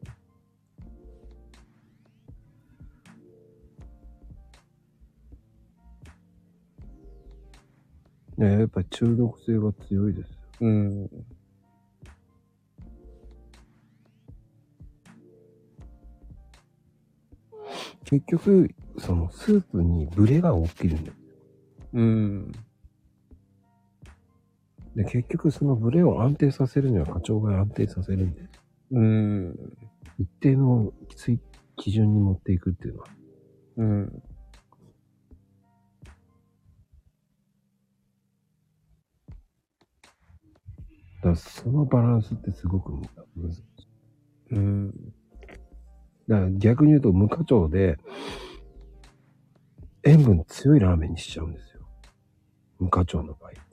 ねやっぱり中毒性は強いですよ。うん。結局、そのスープにブレが起きるんだよ。うん。で、結局そのブレを安定させるには課長が安定させるんで、うん。一定のきつい基準に持っていくっていうのは。うん。だそのバランスってすごくむむずうん。だから逆に言うと無課長で、塩分強いラーメンにしちゃうんですよ。無課長の場合。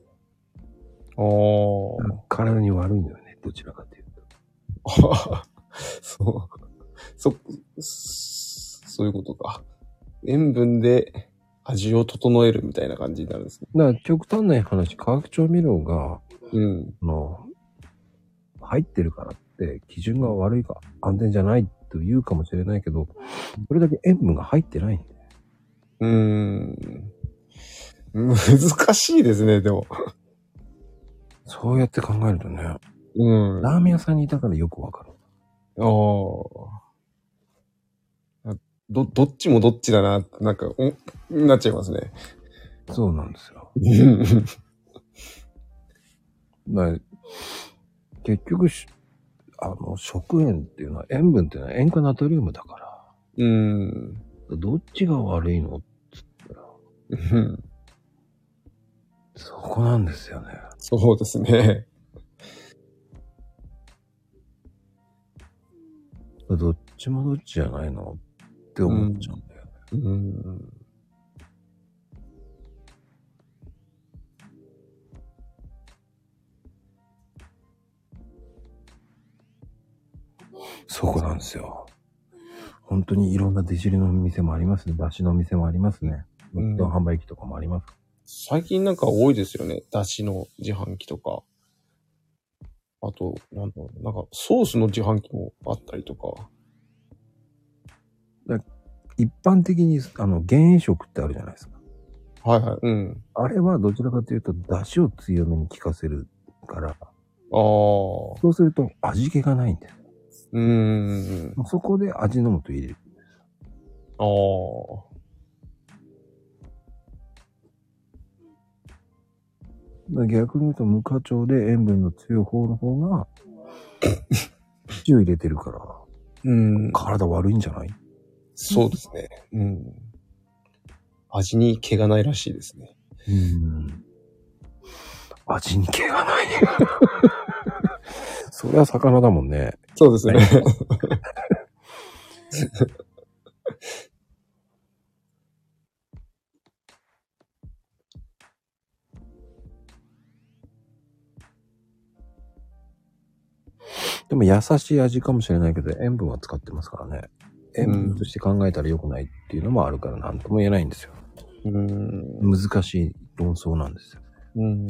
ああ。体に悪いのよね、どちらかというと。そう。そ、そういうことか。塩分で味を整えるみたいな感じになるんですね。だから極端な話、化学調味料が、うん。あの、入ってるからって基準が悪いか安全じゃないと言うかもしれないけど、それだけ塩分が入ってないんだよ。うーん。難しいですね、でも。そうやって考えるとね、うん。あラーメン屋さんにいたからよくわかる。あ。ど、どっちもどっちだな、なんか、お、なっちゃいますね。そうなんですよ。うんだ結局し、あの、食塩っていうのは、塩分っていうのは塩化ナトリウムだかうん。ら、どっちが悪いの？っつったら、うんそこなんですよね。そうですね。どっちもどっちじゃないのって思っちゃうんだよね。うん。そこなんですよ。本当にいろんなデジリの店もありますね。出汁の店もありますね。うんネット販売機とかもあります。最近なんか多いですよね。だしの自販機とか。あと、なんだろう、なんかソースの自販機もあったりとか。一般的に、あの、減塩食ってあるじゃないですか。はいはい。うん。あれはどちらかというと、出汁を強めに効かせるから、ああ。そうすると味気がないんです。うーん。そこで味の素入れる。ああ。逆に言うと無課長で塩分の強い方の方が、土を入れてるから、うん。体悪いんじゃない？そうですね。うん。味に毛がないらしいですね。うん。味に毛がない。それは魚だもんね。そうですね。でも優しい味かもしれないけど、塩分は使ってますからね。塩分として考えたら良くないっていうのもあるから何とも言えないんですよ。うん。難しい論争なんですよ。うん。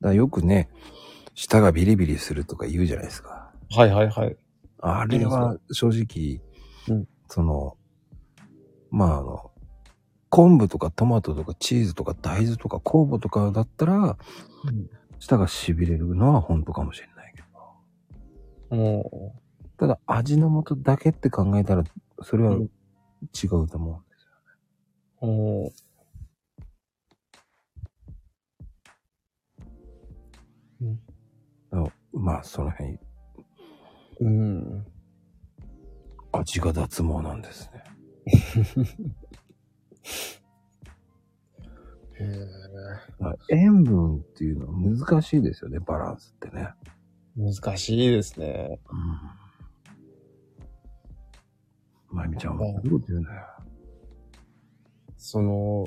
だよくね、舌がビリビリするとか言うじゃないですか。はいはいはい。あれは正直、うんその、まああの、昆布とかトマトとかチーズとか大豆とか酵母とかだったら、うん舌が痺れるのは本当かもしれないけど。おただ味の素だけって考えたら、それはうん違うと思うんですよ。おだからまあその辺、うん。味が脱毛なんですね。へえ。塩分っていうのは難しいですよね、バランスってね。難しいですね。うん。まゆみちゃんはどう言うんだよ。その、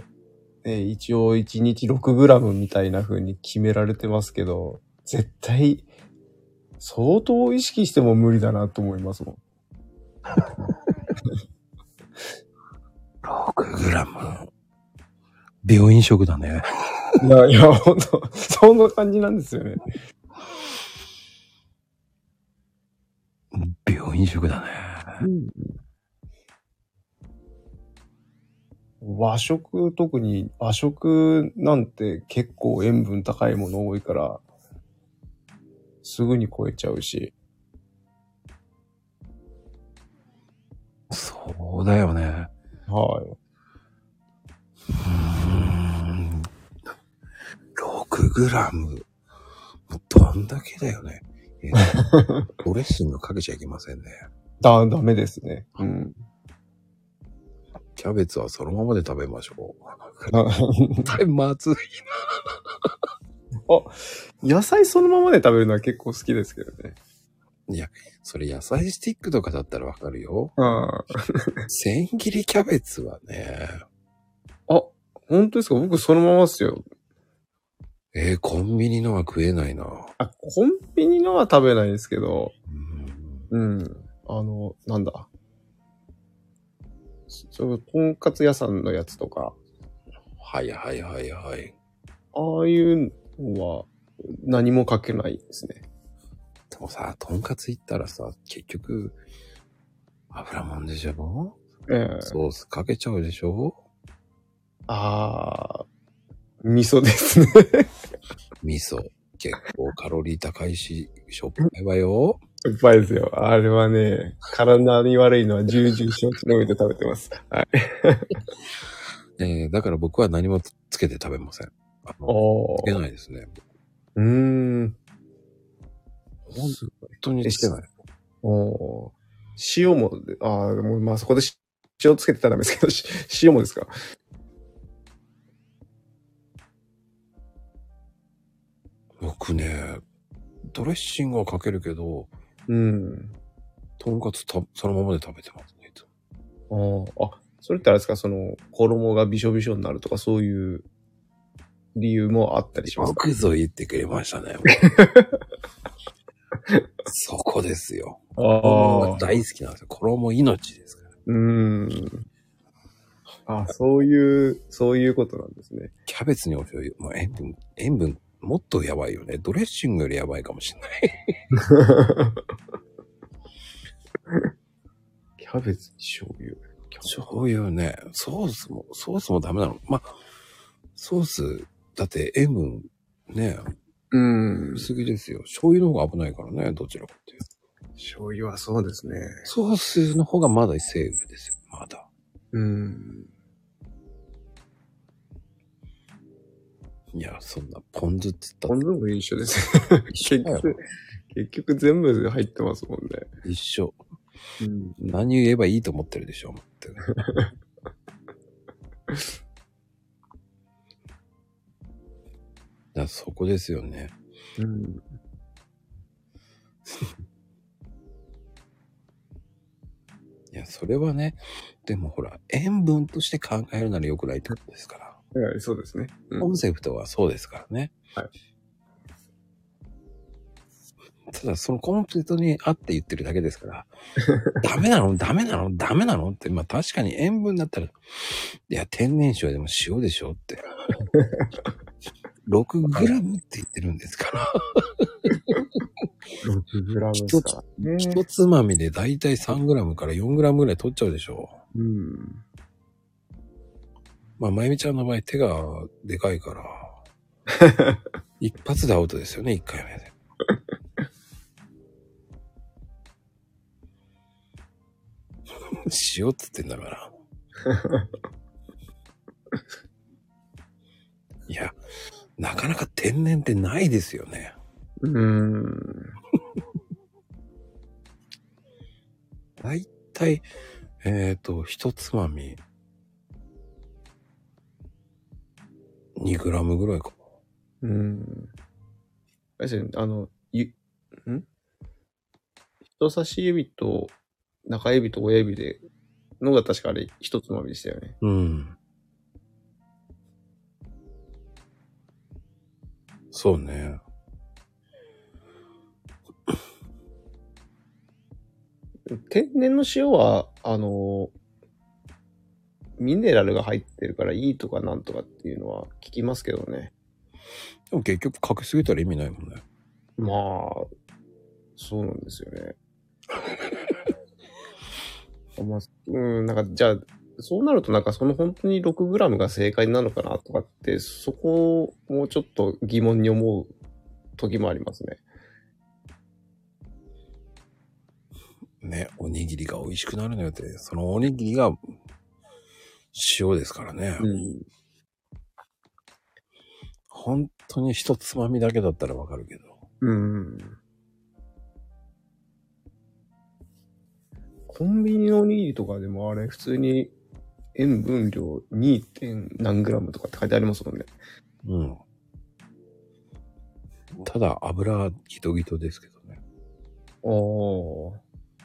ね、一応1日 6g みたいな風に決められてますけど、絶対、相当意識しても無理だなと思いますもん。6g。病院食だね。いや、いや、ほんと、そんな感じなんですよね。病院食だね。和食、特に和食なんて結構塩分高いもの多いから、すぐに超えちゃうし。そうだよね。はい。うーん。6グラム。どんだけだよね。え ドレッシングかけちゃいけませんね。だ、ダメですね。うん。キャベツはそのままで食べましょう。あはい、まずい。野菜そのままで食べるのは結構好きですけどね。いや、それ野菜スティックとかだったらわかるよ。あ千切りキャベツはね、あ、本当ですか？僕そのままっすよ。えーコンビニのは食えないな。あ、コンビニのは食べないですけど、うんうん。あの、なんだ？そう、とんかつ屋さんのやつとか、はいはいはいはい。ああいうのは何もかけないですね。でもさ、とんかつ行ったらさ、結局、油もんでしょ？ええソースかけちゃうでしょ？ああ、味噌ですね。味噌。結構カロリー高いし、しょっぱいわよ。いっぱいですよ。あれはね、体に悪いのは重々承知の上で食べてます。はい。えーだから僕は何もつけて食べません。あのおつけないですね。うーん。本当につけない。おー塩も、ああ、もうまあそこでし塩つけてたらダメですけど、し塩もですか？僕ね、ドレッシングはかけるけど、うん。とんかつたそのままで食べてますね。ああ、あ、それってあれですか？その、衣がびしょびしょになるとか、そういう理由もあったりしますか？よくぞ言ってくれましたね。そこですよ。あ衣あ、大好きなんですよ。衣命ですから。うーん。あそういう、そういうことなんですね。キャベツにお醤油。もう塩分、塩分、もっとやばいよね。ドレッシングよりやばいかもしれない。キャベツに醤油。醤油ね、ソースも、ソースもダメなの。まあ、ソース、だって塩分、ね、うん。薄ぎですよ。醤油の方が危ないからね、どちらかっていう。醤油はそうですね。ソースの方がまだセーフですよ。まだ。うん。いや、そんな、ポン酢っつったらポン酢も一緒です。結局、結局全部入ってますもんね。一緒。うん。何言えばいいと思ってるでしょ、って。だそこですよね。うん。いや、それはね、でもほら、塩分として考えるなら良くないってことですから。はい、そうですね。うんコンセプトはそうですからね。はい。ただ、そのコンセプトに合って言ってるだけですから、ダメなの？ダメなの？ダメなの？って、まあ確かに塩分だったら、いや、天然塩でも塩でしょって。6グラムって言ってるんですか？ら。6グラムですからね。一つまみでだいたい3グラムから4グラムぐらい取っちゃうでしょ。うん。まあ、まゆみちゃんの場合手がでかいから、一発でアウトですよね、1回目で。塩っつってんだから。いや、なかなか天然ってないですよね。うん。だいたい、えっ、と、一つまみ、2グラムぐらいかうん。確かに、あの、ゆ、ん？人差し指と中指と親指で、のが確かあれ一つまみでしたよね。な。うん。そうね。天然の塩は、あの、ミネラルが入ってるからいいとかなんとかっていうのは聞きますけどね。でも結局かけすぎたら意味ないもんね。まあ、そうなんですよね。まあ、うん、なんか、じゃあ、そうなるとなんかその本当に 6g が正解なのかなとかって、そこをもうちょっと疑問に思う時もありますね。ね、おにぎりが美味しくなるのよって、そのおにぎりが塩ですからね。うん。本当に一つまみだけだったらわかるけど。うん。コンビニのおにぎりとかでもあれ、普通に塩分量 2. 点何グラムとかって書いてありますもんね。うん。ただ油ギトギトですけどね。おー。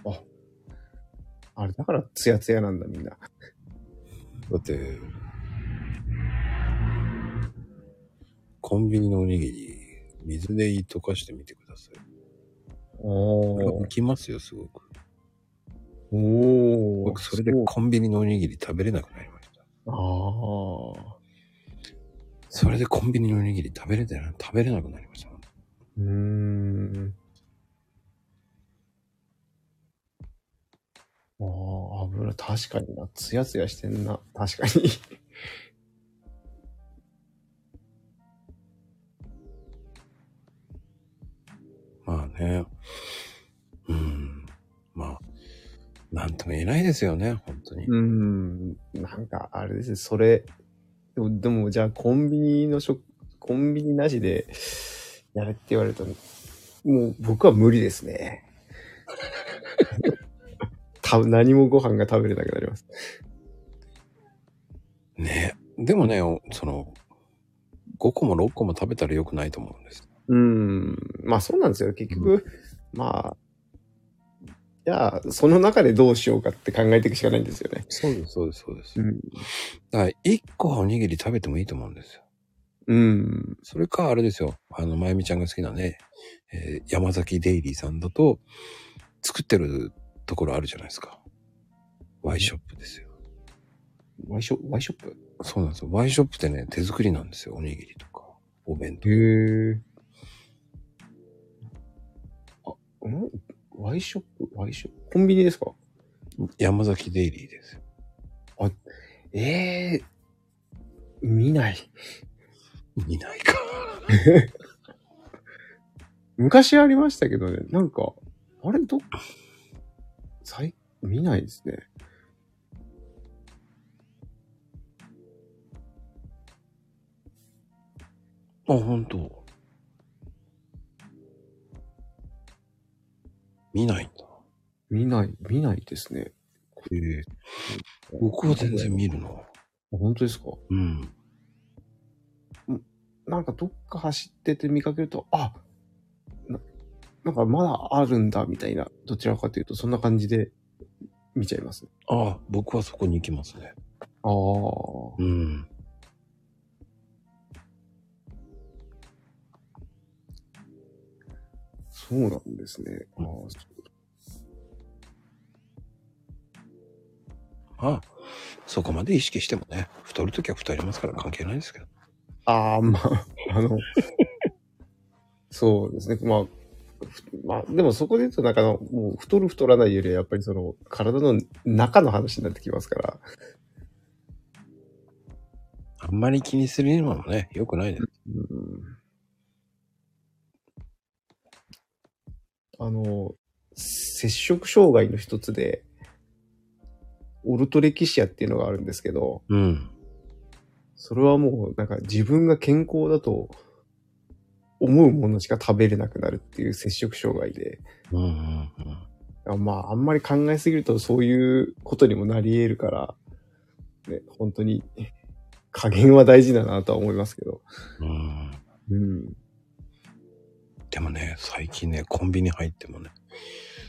あ。あれ、だからツヤツヤなんだ、みんな。だって、コンビニのおにぎり、水で溶かしてみてください。おこれ浮きますよ、すごく。おー。僕、それでうコンビニのおにぎり食べれなくなりました。ああ。それでコンビニのおにぎり食べれてな、食べれなくなりました。うーん。ああ、油、確かにな。ツヤツヤしてんな。確かに。なんとも言えないですよね、本当に。うーん。なんか、あれですね。それ、でも、でもじゃあ、コンビニの食、コンビニなしで、やれって言われると、もう僕は無理ですね。た何もご飯が食べれなくなります。ね。でもね、おその、5個も6個も食べたら良くないと思うんです。うーん。まあそうなんですよ。結局、まあ、じゃあ、その中でどうしようかって考えていくしかないんですよね。そうです、そうです、そうです。ん。だから、1個はおにぎり食べてもいいと思うんですよ。うん。それか、あれですよ。あの、まゆみちゃんが好きなね、えー山崎デイリーさんだと、作ってるところあるじゃないですか。ワイショップですよ。ワイショワイショップ？そうなんですよ。ワイショップってね、手作りなんですよ。おにぎりとか、お弁当。へえ。あ、ん？ワイショップ？ワイショップ？コンビニですか？山崎デイリーですよ。ええ見ない。見ないか。昔ありましたけどね、なんか、あれ、ど、最、見ないですね。あ、本当。見ないんだ。見ない、見ないですね。へえ。僕は全然見るな。あ本当ですか？うん。なんかどっか走ってて見かけると、あななんかまだあるんだみたいな、どちらかというとそんな感じで見ちゃいます。ああ、僕はそこに行きますね。ああ。うん。そうなんですね。あーまあ、そこまで意識してもね、太るときは太りますから関係ないですけど。あー、まあ、あの、そうですね。まあ、ふまあ、でもそこで言うと、なんかもう太る太らないよりはやっぱりその、体の中の話になってきますから。あんまり気にするのもね、良くないです。うんあの、摂食障害の一つで、オルトレキシアっていうのがあるんですけど、うん。それはもうなんか自分が健康だと思うものしか食べれなくなるっていう摂食障害で、うんうんうん。まああんまり考えすぎるとそういうことにもなり得るから、ね、本当に加減は大事だなとは思いますけど。うん。うん。でもね、最近ね、コンビニ入ってもね、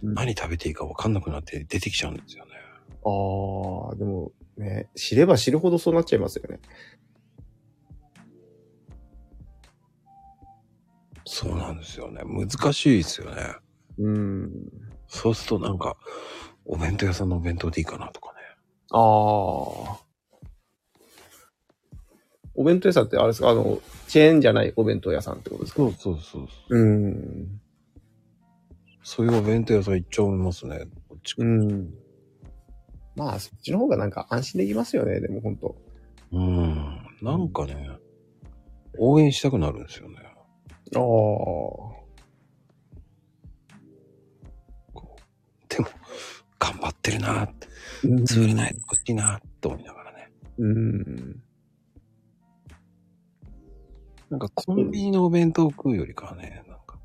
うん何食べていいか分かんなくなって出てきちゃうんですよね。ああ、でもね、知れば知るほどそうなっちゃいますよね。そうなんですよね。難しいですよね。うん。そうするとなんか、お弁当屋さんのお弁当でいいかなとかね。ああ。お弁当屋さんってあれですか？あの、チェーンじゃないお弁当屋さんってことですか？そうそうそうそう。うん。そういうお弁当屋さん行っちゃいますね。こっちうん。まあ、そっちの方がなんか安心できますよね、でも本当うん。なんかね、応援したくなるんですよね。ああ。でも、ってるな、うん潰れないでほしいな、と思いながらね。うん。なんかコンビニのお弁当を食うよりかはね、なんか、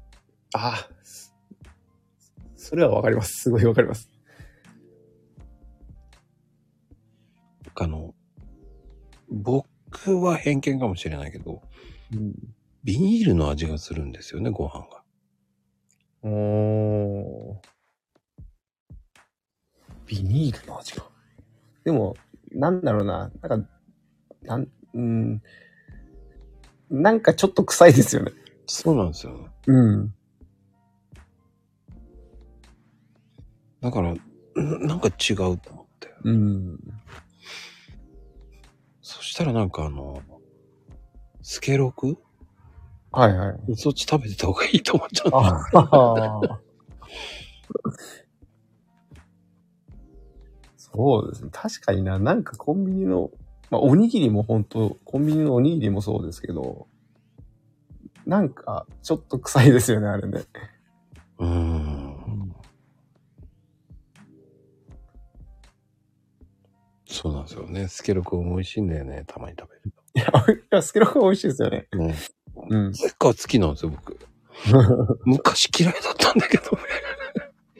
あそれはわかります。すごいわかります。あの、僕は偏見かもしれないけど、うん。ビニールの味がするんですよね、ご飯が。おー。ビニールの味が。でも、なんだろうな。なんか、なん、うん。なんかちょっと臭いですよね。そうなんですよね。うん。だから、んなんか違うと思って。うん。そしたらなんかあの、スケロク？はいはい。そっち食べてた方がいいと思っちゃう。ああ。そうですね。確かにな、なんかコンビニの、まあ、おにぎりも本当コンビニのおにぎりもそうですけど、なんか、ちょっと臭いですよね、あれね。うーん。そうなんですよね。スケロクも美味しいんだよね。たまに食べるいや、いやスケロク美味しいですよね。と。ね。うん。スカ好きなんですよ、僕。昔嫌いだったんだけどね。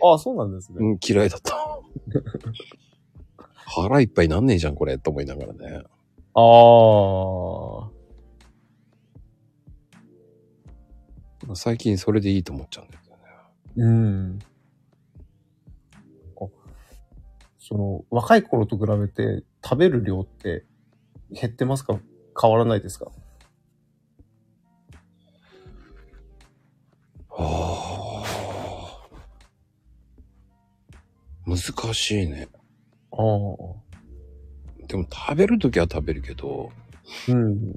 ああ、そうなんですね。うん、嫌いだった。腹いっぱいなんねえじゃん、これ、と思いながらね。ああ。最近それでいいと思っちゃうんですよね。うん。あその、若い頃と比べて食べる量って減ってますか？変わらないですか？ああ。難しいね。ああ。でも食べるときは食べるけど、うん。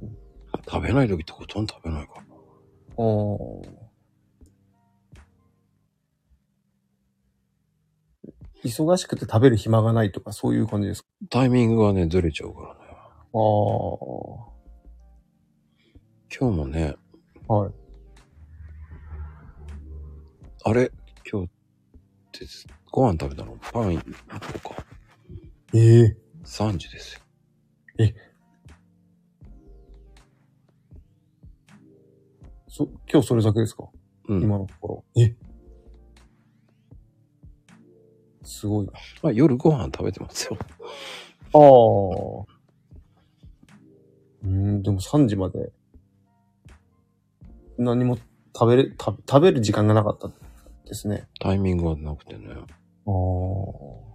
食べないときってほとんど食べないから。ああ。忙しくて食べる暇がないとかそういう感じですか？タイミングがね、ずれちゃうからね。あ今日もね、あ。はい。あれ？今日ってご飯食べたの？パンとかええ3時ですよ。そ、今日それだけですか、うん。今のところ。えすごいな。まあ夜ご飯食べてますよ。ああ。うーん、でも3時まで、何も食べれ、食べ食べる時間がなかったですね。タイミングがなくてね。ああ。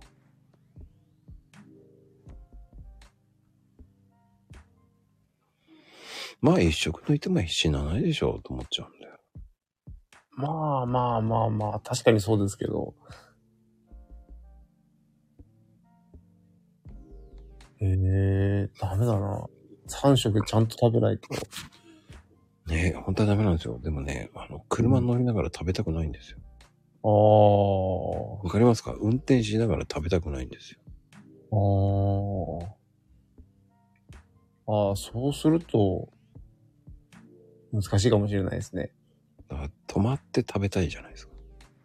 まあ一食抜いても死なないでしょうと思っちゃうんだよ。まあまあまあまあ、確かにそうですけど。ええダメだな。3食ちゃんと食べないと。ねえ、本当はダメなんですよ。でもね、あの、車乗りながら食べたくないんですよ。あわかりますか？運転しながら食べたくないんですよ。あ。ああ。ああ、そうすると、難しいかもしれないですね。だから止まって食べたいじゃないですか。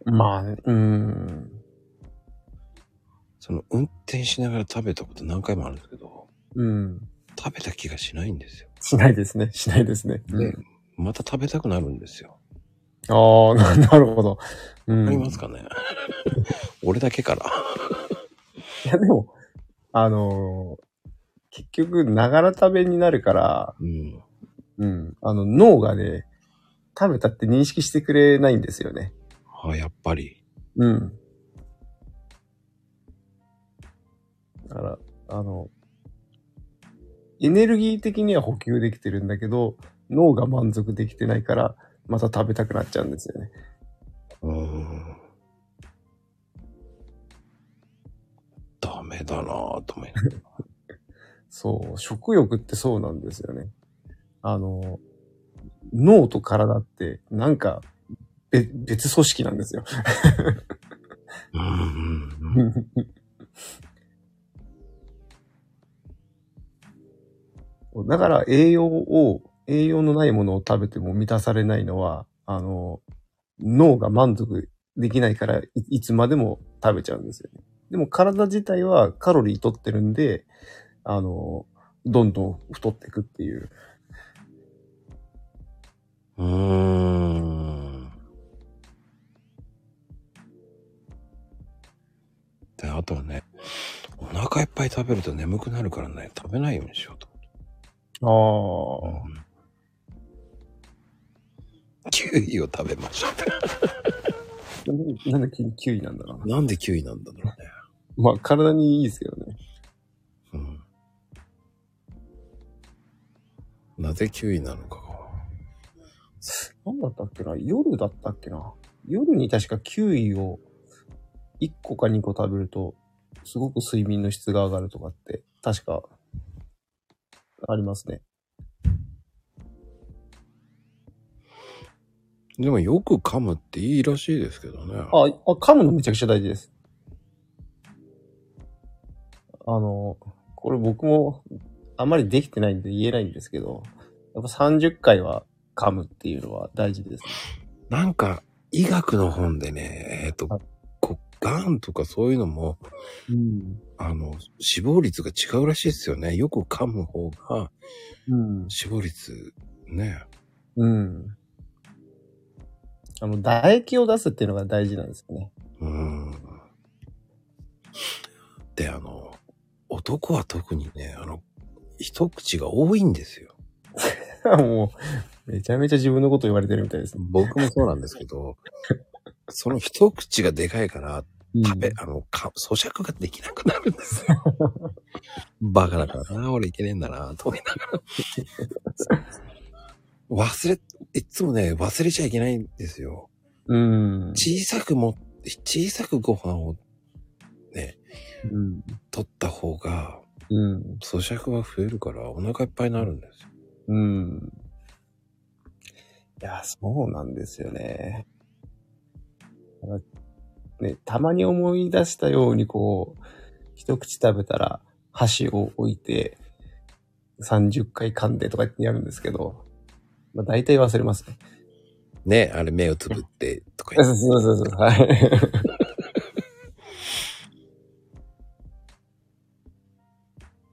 まあね、うーん。その運転しながら食べたこと何回もあるんですけど、うん。食べた気がしないんですよ。しないですね。しないですね。で、また食べたくなるんですよ。ああ、な なるほど。うん。ありますかね 俺だけから。いや、でも、あのー結局、ながら食べになるから、うん。うん。あの、脳がね、食べたって認識してくれないんですよね。あやっぱり。うん。だから、あの、エネルギー的には補給できてるんだけど、脳が満足できてないから、また食べたくなっちゃうんですよね。うーん。ダメだなぁと思いながら。そう、食欲ってそうなんですよね。あの、脳と体って、なんか、べ別組織なんですよ。だから栄養を、栄養のないものを食べても満たされないのは、あの、脳が満足できないからい、いつまでも食べちゃうんですよね。でも体自体はカロリー取ってるんで、あの、どんどん太っていくっていう。うーん。で、あとはね、お腹いっぱい食べると眠くなるからね、食べないようにしようと。ああ。キウイを食べましょなんで急にキウイなんだろうう。なんでキウイなんだろうね。な。まあ、体にいいですけどね。うん。なぜキウイなのかが。なんだったっけな？夜だったっけな？夜に確かキウイを1個か2個食べると、すごく睡眠の質が上がるとかって、確か、ありますね。でもよく噛むっていいらしいですけどね。あ、あ噛むのめちゃくちゃ大事です。あの、これ僕もあまりできてないんで言えないんですけど、やっぱ30回は噛むっていうのは大事ですね。なんか、医学の本でね、えっ、とはい、こがんとかそういうのも、うん。あの、死亡率が違うらしいですよね。よく噛む方がうん。死亡率、ね。うん。あの、唾液を出すっていうのが大事なんですよね。うーん。で、あの、男は特にね、あの、一口が多いんですよ。もう、めちゃめちゃ自分のこと言われてるみたいですね。僕もそうなんですけど、その一口がでかいから、食べ、あの、か、咀嚼ができなくなるんですよ。バカだからな、俺いけねえんだな、と思いながら。忘れ、いつもね、忘れちゃいけないんですよ。うん。小さくも、小さくご飯をね、うん。取った方が、うん。咀嚼が増えるからお腹いっぱいになるんですよ。うん。いや、そうなんですよね。ね、たまに思い出したようにこう、一口食べたら箸を置いて30回噛んでとかってやるんですけど、まあ大体忘れますね。ね、あれ目をつぶってとか言ってそうそうそう、はい。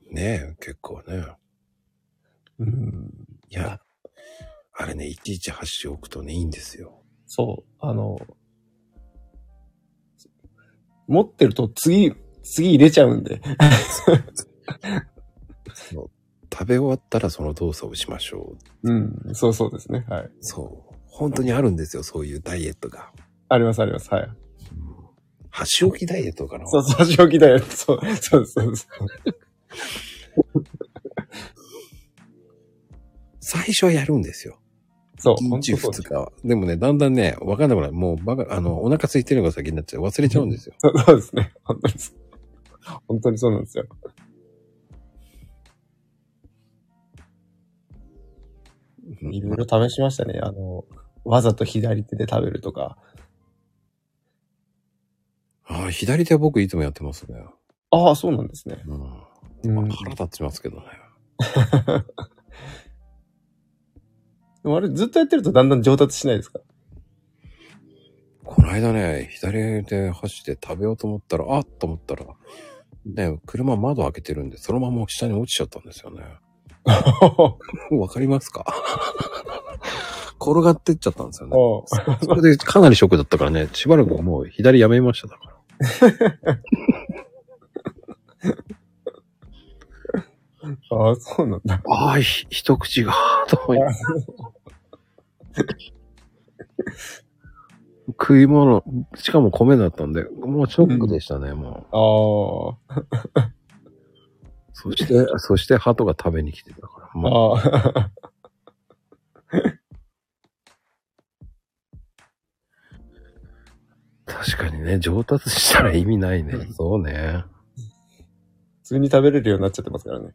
ね、結構ね。うん。いや、あれね、いちいち箸置くとね、いいんですよ。そう、あの、持ってると次、次入れちゃうんで。食べ終わったらその動作をしましょう。うん、そうそうですね。はい。そう。本当にあるんですよ、そういうダイエットが。ありますあります。はい。箸置きダイエットかな。そうそう、箸置きだよ。そう、そうそうそう。最初はやるんですよ。そう、1日本当そう2日は。でもね、だんだんね、わかんなくなる。もう、バカ、あの、お腹空いてるのが先になっちゃう。忘れちゃうんですよ。そ うそうですね。本当にそう。本当にそうなんですよ。いろいろ試しましたね。あの、わざと左手で食べるとか。ああ、左手は僕いつもやってますね。ああ、そうなんですね。うん。うん。腹立ちますけどね。でもあれ、ずっとやってるとだんだん上達しないですか？この間ね、左手走って食べようと思ったら、あっと思ったら、ね、車窓開けてるんで、そのまま下に落ちちゃったんですよね。わかりますか？転がってっちゃったんですよね。それでかなりショックだったからね、しばらくもう左やめましただから。ああ、そうなんだ。ああ、ひ一口が、と思い食い物、しかも米だったんで、もうショックでしたね、もう。ああ。そして、そして鳩が食べに来てたから。もうああ。確かにね、上達したら意味ないね。そうね。普通に食べれるようになっちゃってますからね。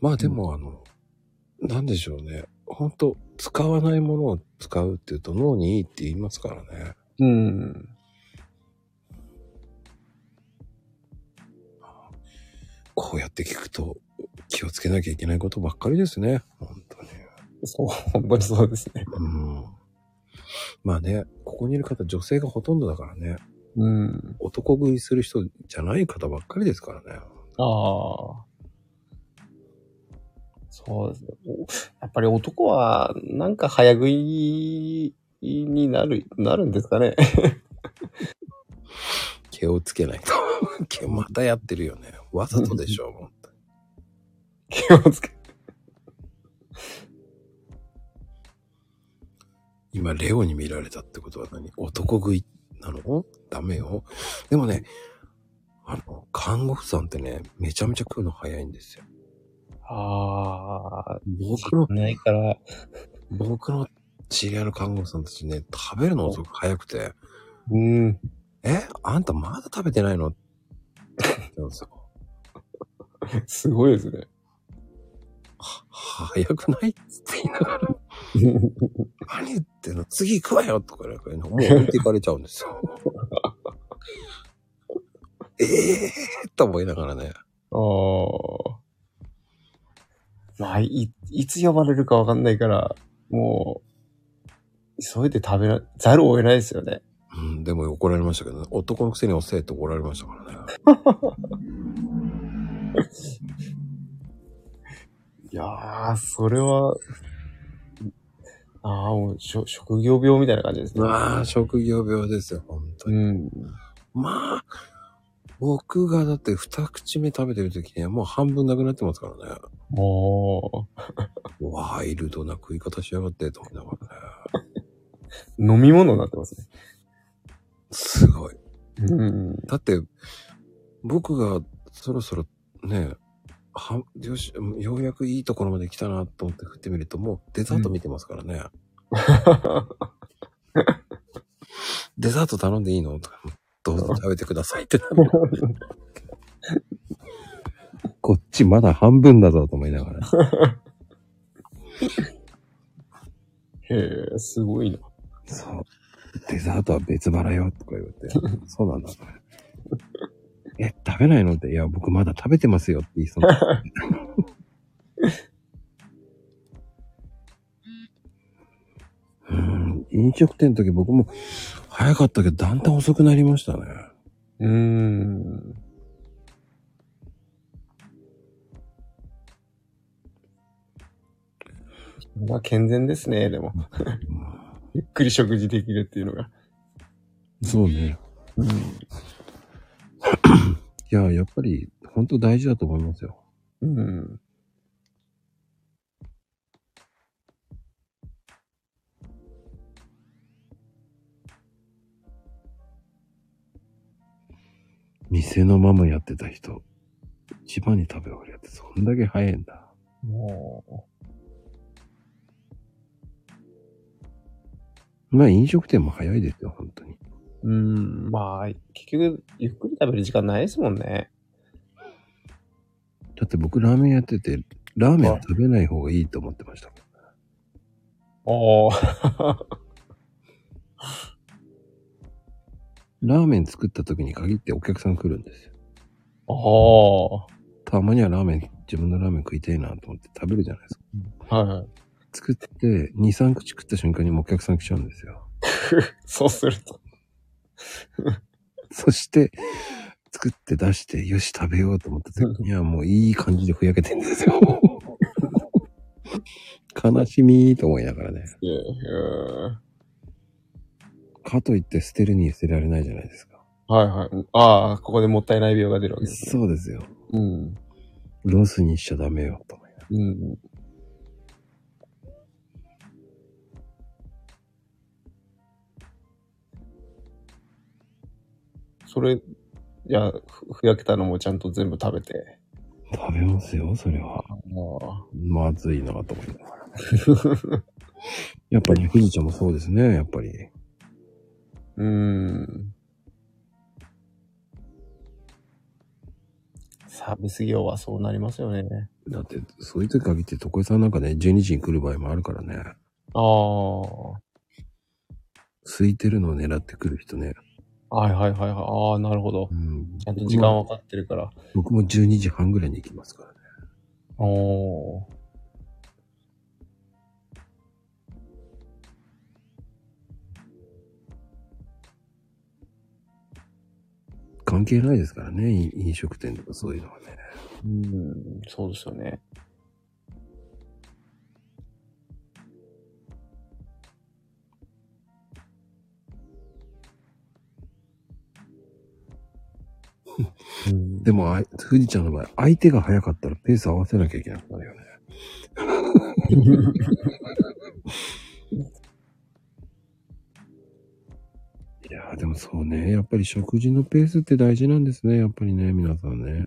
まあでも、あの、なんでしょうね。本当使わないものを使うっていうと脳にいいって言いますからね。うん。こうやって聞くと気をつけなきゃいけないことばっかりですね。本当に。そう、本当にそうですね。うん。まあね、ここにいる方、女性がほとんどだからね。うん。男食いする人じゃない方ばっかりですからね。ああ。そうですね。おやっぱり男は、なんか早食いになる、なるんですかね。気をつけないと。気 またやってるよね。わざとでしょ、もう。気をつけ。今、レオに見られたってことは何？男食いなの？ダメよ？でもね、あの、看護婦さんってね、めちゃめちゃ食うの早いんですよ。ああ。僕の、ないから。僕の知り合いの看護婦さんたちね、食べるの遅く早くて、うん。えあんたまだ食べてないの？って言んですよ。すごいですね。は早くない？っつって言いながら、何言ってんの？次行くわよとかなんか言うのもう置いていかれちゃうんですよ。え えーと思いながらね。ああ。まあ、い、いつ呼ばれるかわかんないから、もう、急いで食べら、ざるを得ないですよね。うん、でも怒られましたけどね。男のくせに遅えって怒られましたからね。いやー、それは、ああ、もうしょ、職業病みたいな感じですね。まあ、職業病ですよ、本当に。うん。まあ、僕がだって二口目食べてる時にはもう半分なくなってますからね。おー。ワイルドな食い方しやがってと思いながらね。飲み物になってますね。すごい。うん。だって、僕がそろそろね、は、よし、ようやくいいところまで来たなと思って振ってみると、もうデザート見てますからね。デザート頼んでいいのとか、どうぞ食べてくださいってなる。こっちまだ半分だぞと思いながら。へえ、すごいな。そう。デザートは別腹よとか言って、そうなんだ。え、食べないのって、いや、僕まだ食べてますよって言いそうな。うん、飲食店の時僕も早かったけど、だんだん遅くなりましたね。うーん。まあ健全ですね、でも。ゆっくり食事できるっていうのが。そうね。うん。いや、やっぱり、本当大事だと思いますよ。うん。店のママやってた人、一番に食べ終わりやって、そんだけ早いんだ。もまあ飲食店も早いですよ、本当に。う。うん。まあ、結局、ゆっくり食べる時間ないですもんね。だって僕ラーメンやってて、ラーメンは食べない方がいいと思ってました。おー。ラーメン作った時に限ってお客さん来るんですよ。おー。たまにはラーメン、自分のラーメン食いたいなと思って食べるじゃないですか。はいはい。作って、2、3口食った瞬間にもうお客さん来ちゃうんですよ。そうすると。そして、作って出して、よし食べようと思った時にはもういい感じでふやけてんですよ。悲しみーと思いながらね。かといって捨てるに捨てられないじゃないですか。はいはい。ああ、ここでもったいない病が出るわけですね。そうですよ。うん。ロスにしちゃダメよ、と思いながら。うん。それ、いや、ふふやけたのもちゃんと全部食べて。食べますよ、それは。あまずいなと思いながら。やっぱり、富士ちゃんもそうですね、やっぱり。うーん。サービス業はそうなりますよね。だって、そういう時限って、床井さんなんかね、12時に来る場合もあるからね。ああ。は空いてるのを狙ってくる人ね。はいはいはいはい。ああ、なるほど。うん、ちゃんと時間わかってるから。僕も12時半ぐらいに行きますからね。おあ。関係ないですからね、い飲食店とかそういうのはね。うん、そうですよね。うんでも、あ富士ちゃんの場合、相手が早かったらペース合わせなきゃいけなくなるよね。いやでもそうね。やっぱり食事のペースって大事なんですね。やっぱりね、皆さんね。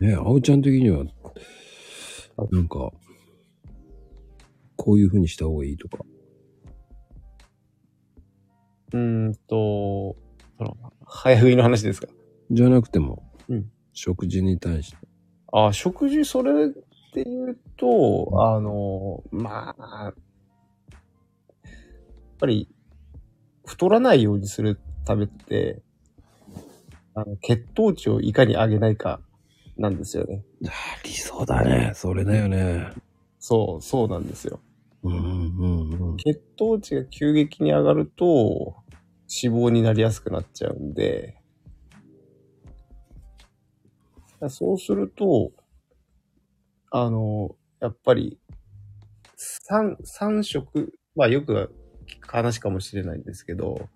ねあおちゃん的には、なんか、こういう風にした方がいいとか。うーんと、その、早食いの話ですか？じゃなくても、うん食事に対して。あ、食事それって言うと、あの、まあ、やっぱり、太らないようにするためって、あの血糖値をいかに上げないかなんですよね。あー理想だね。それだよね。そう、そうなんですよ。うんうんうん。血糖値が急激に上がると、脂肪になりやすくなっちゃうんで、そうすると、あの、やっぱり、三、三食、まあよく聞く話かもしれないんですけど、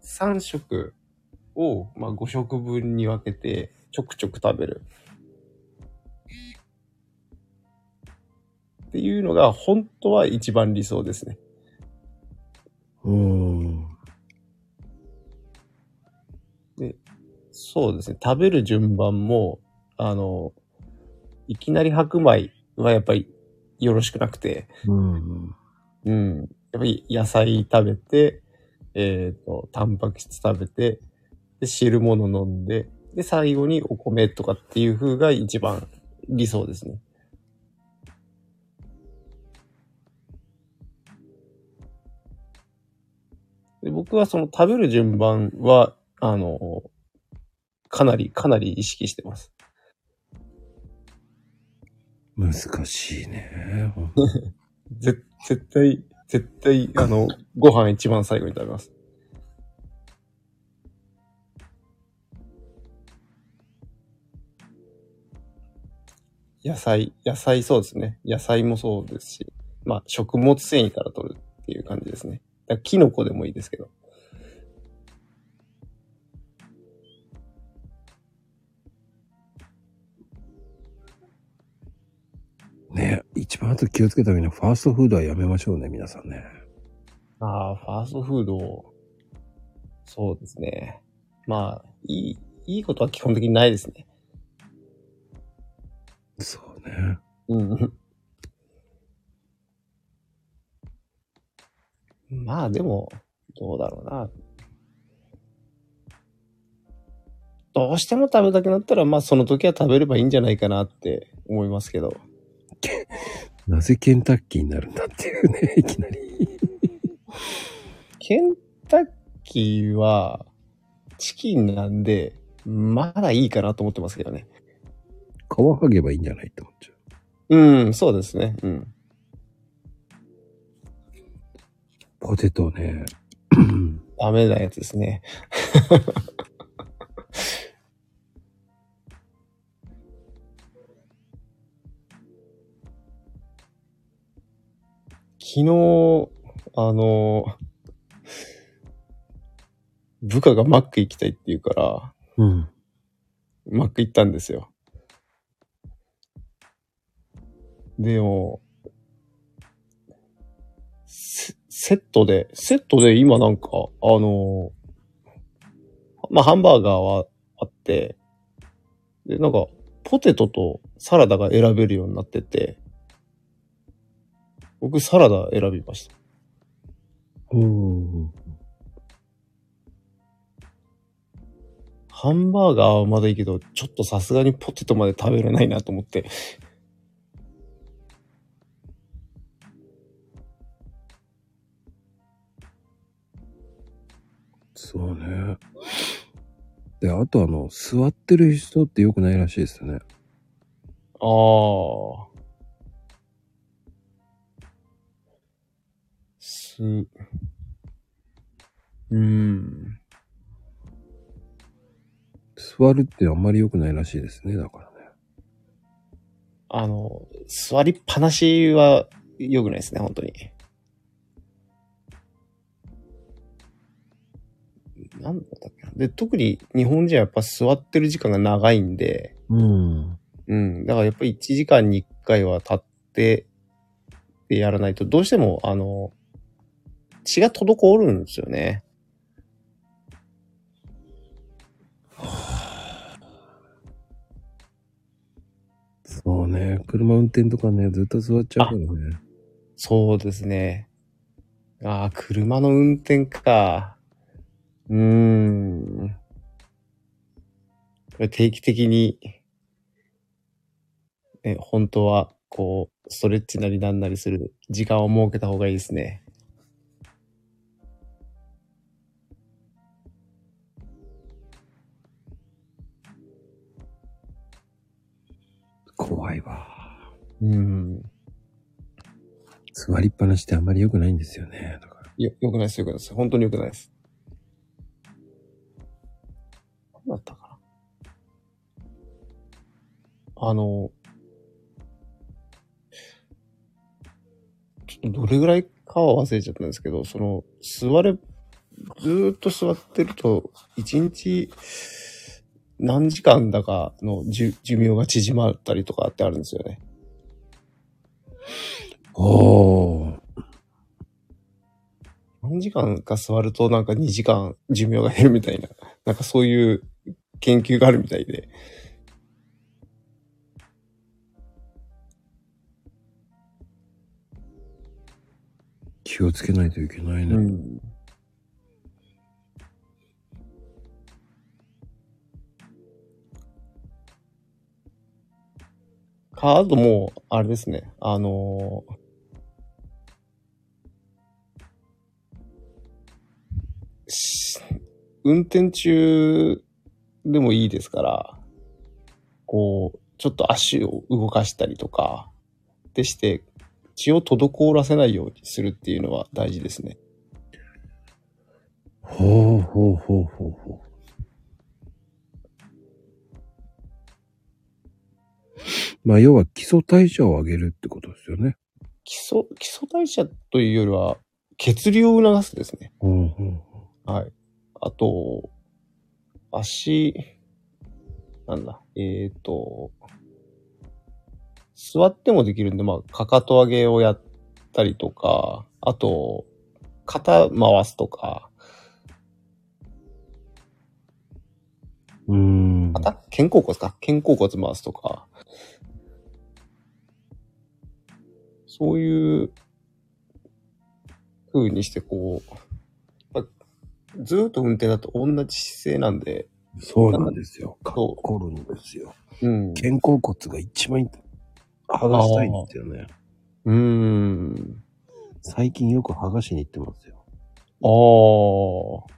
三食を、まあ5食分に分けて、ちょくちょく食べる。っていうのが、本当は一番理想ですね。うん。そうですね。食べる順番も、あの、いきなり白米はやっぱりよろしくなくて、うん。うん。やっぱり野菜食べて、えっ、と、タンパク質食べて、で、汁物飲んで、で、最後にお米とかっていう風が一番理想ですね。で僕はその食べる順番は、あの、かなり、かなり意識してます。難しいね。ぜ、絶対、絶対、あの、ご飯一番最後に食べます。野菜、野菜そうですね。野菜もそうですし、まあ、食物繊維から取るっていう感じですね。だキノコでもいいですけど。ね一番あと気をつけた方がいいのは、ファーストフードはやめましょうね、皆さんね。ああ、ファーストフード、そうですね。まあ、いい、いいことは基本的にないですね。そうね。うん。まあでも、どうだろうな。どうしても食べたくなったら、まあその時は食べればいいんじゃないかなって思いますけど。なぜケンタッキーになるんだっていうね、いきなり。ケンタッキーはチキンなんで、まだいいかなと思ってますけどね。皮剥げばいいんじゃないって思っちゃう。うん、そうですね。うん。ポテトね。ダメなやつですね。昨日、あの、部下がマック行きたいって言うから、うん。マック行ったんですよ。でも、セセットで、セットで今なんか、あの、まあ、ハンバーガーはあって、で、なんか、ポテトとサラダが選べるようになってて、僕サラダ選びました。うん。ハンバーガーはまだいいけど、ちょっとさすがにポテトまで食べれないなと思って。そうね。で、あとあの、座ってる人って良くないらしいですよね。ああ。す、うん。座るってあんまり良くないらしいですね、だからね。あの、座りっぱなしは良くないですね、本当に。なんだったっけな。で、特に日本人はやっぱ座ってる時間が長いんで、うん。うん。だからやっぱり1時間に1回は立って、でやらないと、どうしても、あの、血が滞るんですよね。そうね。車運転とかね、ずっと座っちゃうからね。そうですね。ああ、車の運転か。うーん。定期的に、ね、本当は、こう、ストレッチなりなんなりする時間を設けた方がいいですね。怖いわ。うん。座りっぱなしってあんまり良くないんですよね。だから。よ、よくないです、よくないです。本当によくないです。だったかな。あの、ちょっとどれぐらいかは忘れちゃったんですけど、その、座れ、ずーっと座ってると、一日何時間だかの寿寿命が縮まったりとかってあるんですよね。おー。何時間か座るとなんか2時間寿命が減るみたいな、なんかそういう研究があるみたいで。気をつけないといけないね。ん。か、あともう、あれですね。あのーし運転中でもいいですから、こう、ちょっと足を動かしたりとか、でして、血を滞らせないようにするっていうのは大事ですね。ほうほうほうほうほう。まあ、要は基礎代謝を上げるってことですよね。基礎、基礎代謝というよりは、血流を促すですね。うんうんはい。あと、足、なんだ、えっ、と、座ってもできるんで、まあ、かかと上げをやったりとか、あと、肩回すとか、うん。肩？肩甲骨か。肩甲骨回すとか、そういう風にしてこう、ずーっと運転だと同じ姿勢なんで、そうなんですよ。かっそうこるんですよ。うん。肩甲骨が一番剥がしたいんですよね。うーん。最近よく剥がしに行ってますよ。ああ。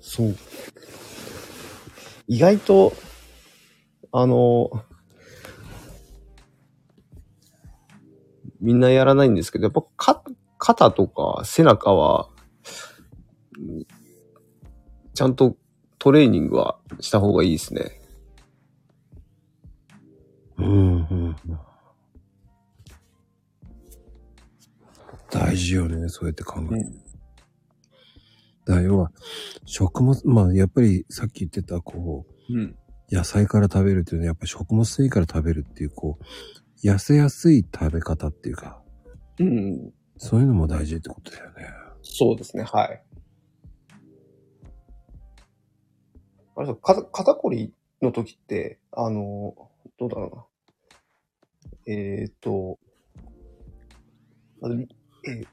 そう。意外と、あの、みんなやらないんですけど、やっぱか肩とか背中は、うんちゃんとトレーニングはした方がいいですね。うんうんうん。大事よね、そうやって考える。だから要は、食物、まあやっぱりさっき言ってた、こう、うん。野菜から食べるっていうのはやっぱ食物繊維から食べるっていう、こう、痩せやすい食べ方っていうか、うん。そういうのも大事ってことだよね。そうですね、はい。あれさ、肩肩こりの時って、あの、どうだろうな。えっ、と、えー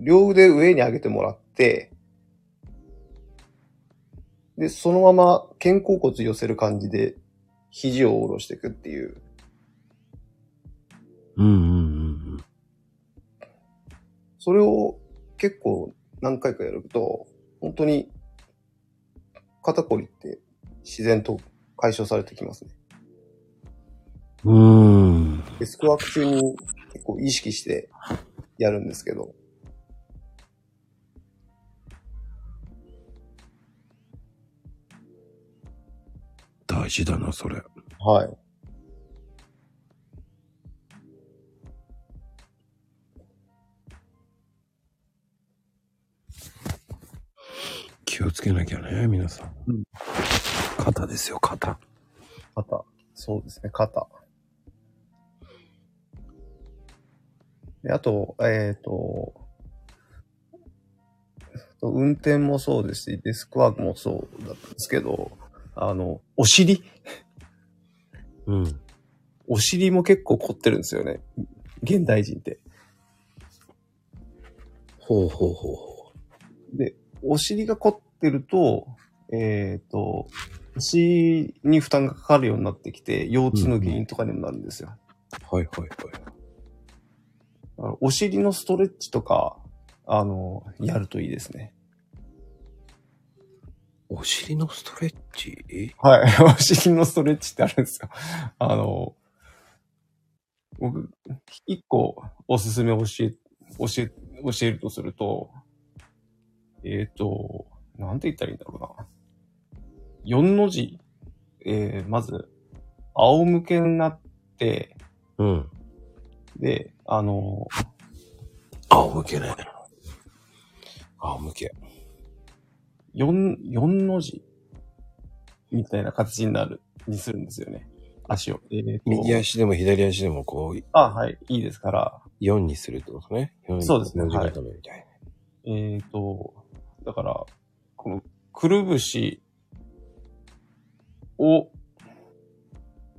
両腕上に上げてもらって、で、そのまま肩甲骨寄せる感じで、肘を下ろしていくっていう。うんうんうんそれを結構何回かやると、本当に肩こりって自然と解消されてきますね。うーん。デスクワーク中に構意識してやるんですけど。大事だな、それ。はい。気をつけなきゃね、皆さん。うん肩ですよ、肩。肩。そうですね、肩。であと、えっ、と、運転もそうですし、デスクワークもそうだったんですけど、あの、お尻？うん。お尻も結構凝ってるんですよね。現代人って。ほうほうほうほで、お尻が凝ってると、えっ、と、腰に負担がかかるようになってきて、腰痛の原因とかにもなるんですよ。う。はいはいはい。あのお尻のストレッチとか、あの、やるといいですね。お尻のストレッチ？はい。お尻のストレッチってあるんですよ。あの、僕、一個おすすめ教え、教え、教えるとすると、えっ、と、なんて言ったらいいんだろうな。4の字、えー、まず、仰向けになって、うん。で、あの、仰向けね。仰向け。4、四の字みたいな形になる、にするんですよね。足を。えーと右足でも左足でもこう、あ、はい、いいですから、4にするってことね。4そうですね文字固めみたいな。えっ、と、だから、この、くるぶしを、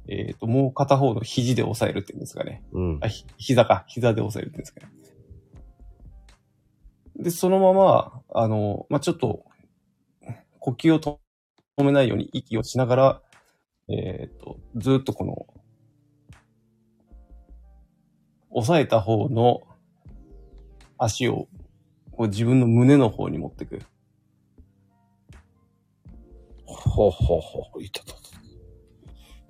えっ、と、もう片方の肘で押さえるっていうんですかね。うんあ、。ひ膝か。膝で押さえるっていうんですかね。で、そのまま、あの、まあ、ちょっと、呼吸を止めないように息をしながら、えっ、と、ずっとこの、押さえた方の足を、こう自分の胸の方に持っていく。ほうほうほう。いたたた。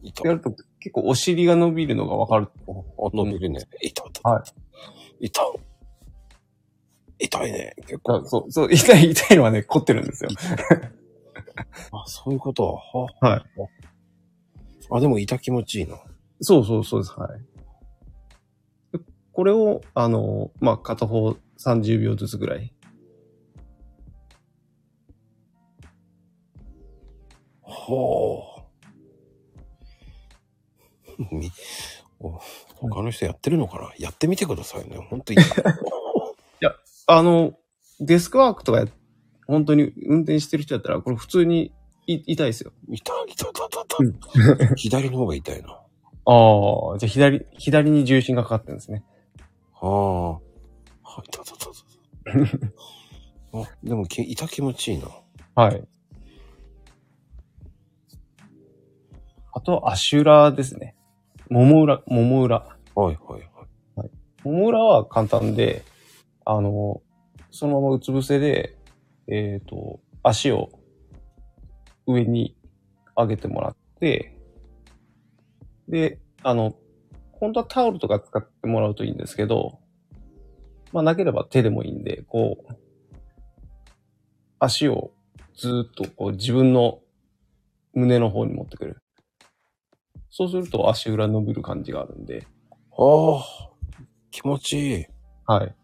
いた。やると結構お尻が伸びるのがわかる。あ、伸びるね。いたた。はい。いた。痛いね。結構。そう、そう、痛い、痛いのはね、凝ってるんですよ。あ、そういうこと。ははい。あ、でも痛気持ちいいな。そうそうそうです。はい。でこれを、あの、まあ、片方30秒ずつぐらい。ほう。み、お他の人やってるのかな？やってみてくださいね。ほんと痛い。あの、デスクワークとかや、本当に運転してる人だったら、これ普通にい痛いですよ。痛い、痛い、うん痛い、痛い。左の方が痛いな。ああ、じゃあ左、左に重心がかかってるんですね。ああ。はい、痛い、痛い、痛い。あ、でもき痛気持ちいいな。はい。あと、足裏ですね。もも裏、もも裏。はい、はい、はい。もも裏は簡単で、あの、そのままうつ伏せで、えっ、と、足を上に上げてもらって、で、あの、本当はタオルとか使ってもらうといいんですけど、まあなければ手でもいいんで、こう、足をずーっとこう自分の胸の方に持ってくる。そうすると足裏伸びる感じがあるんで、ああ、気持ちいい。はい。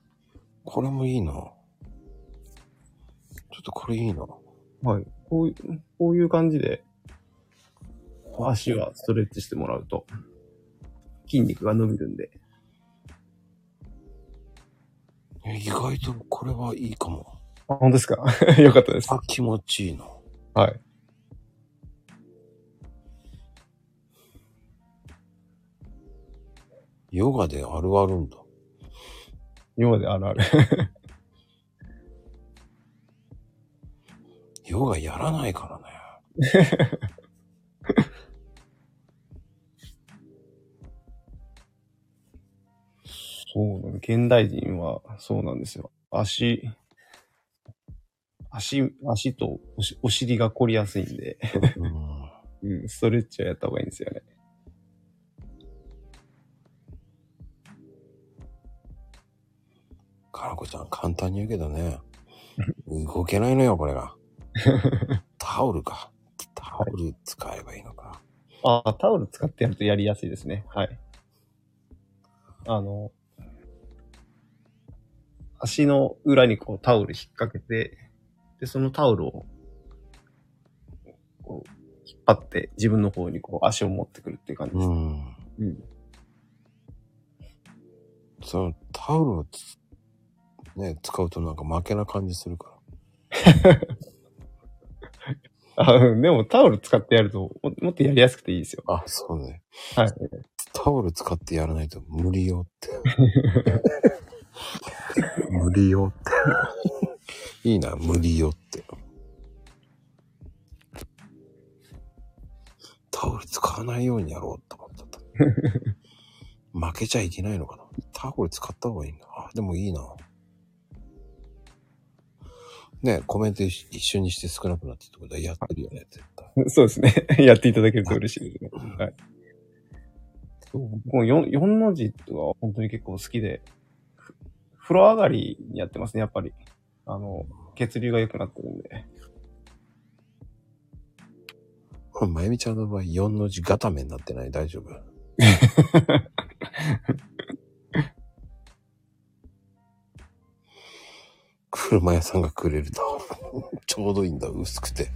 これもいいな。ちょっとこれいいな。はい。こういう、こういう感じで、足はストレッチしてもらうと、筋肉が伸びるんで。え意外とこれはいいかも。あ、本当ですか？よかったです。あ、気持ちいいな。はい。ヨガであるあるんだ。今まであるある。ヨガやらないからね。そうなの。現代人はそうなんですよ。足、足、足とおしお尻が凝りやすいんで、うん うん、ストレッチはやった方がいいんですよね。かなこちゃん、簡単に言うけどね、動けないのよ、これが。タオルか。タオル使えばいいのか。ああ、タオル使ってやるとやりやすいですね。はい。あの、足の裏にこうタオル引っ掛けて、で、そのタオルを、こう、引っ張って自分の方にこう足を持ってくるっていう感じです。うん。うん。そのタオルをつね、使うとなんか負けな感じするか あでもタオル使ってやるとももっとやりやすくていいですよ。ら。あ、そうね。はい。タオル使ってやらないと無理よって。無理よって。いいな、無理よって。タオル使わないようにやろうと思ってた。負けちゃいけないのかな。タオル使った方がいいんだ。あ、でもいいな。ねコメント一一緒にして少なくなったってことはやってるよね、絶対。そうですね。やっていただけると嬉しいですね。はい。そう僕も 4, 4の字は本当に結構好きで、ふ風呂上がりにやってますね、やっぱり。あの、血流が良くなってるんで。まゆみちゃんの場合、4の字固めになってない？大丈夫？車屋さんがくれるタオル。ちょうどいいんだ、薄くて。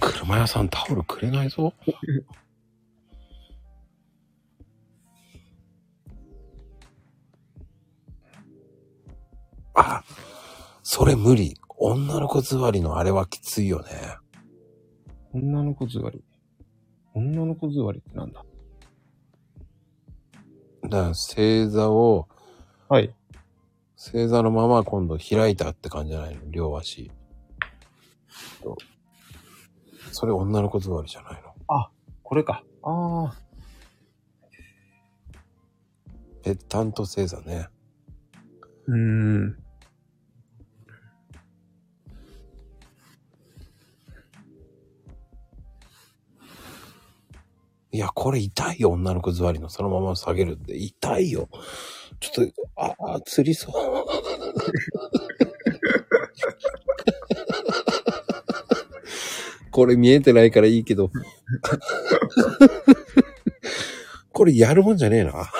車屋さんタオルくれないぞ。あ、それ無理。女の子座りのあれはきついよね。女の子座り。女の子座りってなんだ？だから正座を、はい。正座のまま今度開いたって感じじゃないの？両足。とそれ女の子座りじゃないの？これか。ああ。ぺったんと正座ね。うーん。いや、これ痛いよ、女の子座りのそのまま下げるって。痛いよ。ちょっと、あ、あ、釣りそう。これ見えてないからいいけど。これやるもんじゃねえな。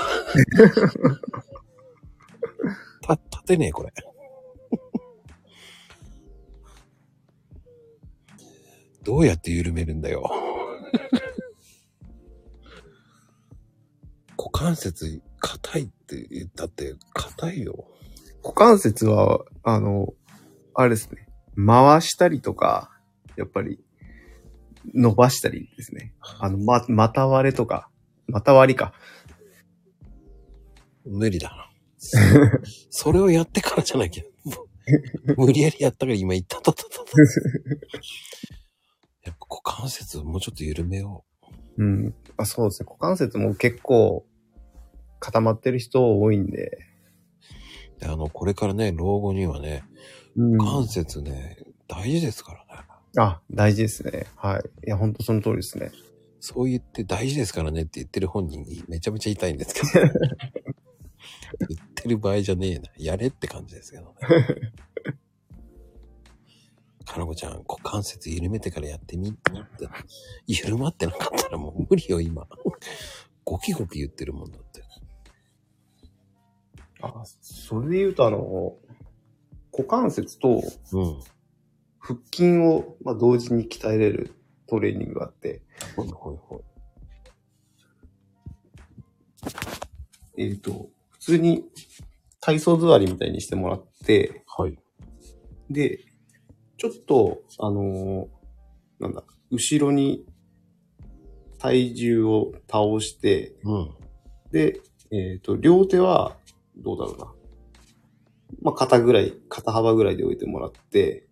た、立てねえ、これ。どうやって緩めるんだよ。股関節硬いって言ったって硬いよ。股関節は、あの、あれですね。回したりとか、やっぱり、伸ばしたりですね。あの、ま、股割れとか、股割りか。無理だな。それをやってからじゃなきゃ。無理やりやったから今言ったたたたた。やっぱ股関節もうちょっと緩めようん。あそうですね。股関節も結構固まってる人多いんで。う。であの、これからね、老後にはね、うん股関節ね、大事ですからね。あ、大事ですね。はい。いや、ほんとその通りですね。そう言って大事ですからねって言ってる本人にめちゃめちゃ痛いんですけど。言ってる場合じゃねえな。やれって感じですけどね。かなこちゃん、股関節緩めてからやってみって。緩まってなかったらもう無理よ、今。ゴキゴキ言ってるもんだって。あ、それで言うと、あの、股関節とうん。腹筋を、まあ、同時に鍛えれるトレーニングがあって、ほいほいほい。えっ、と、普通に体操座りみたいにしてもらって、はい。で、ちょっと、あのーなんだ、後ろに体重を倒して、うん。で、えっ、と、両手は、どうだろうな。まあ、肩ぐらい、肩幅ぐらいで置いてもらって、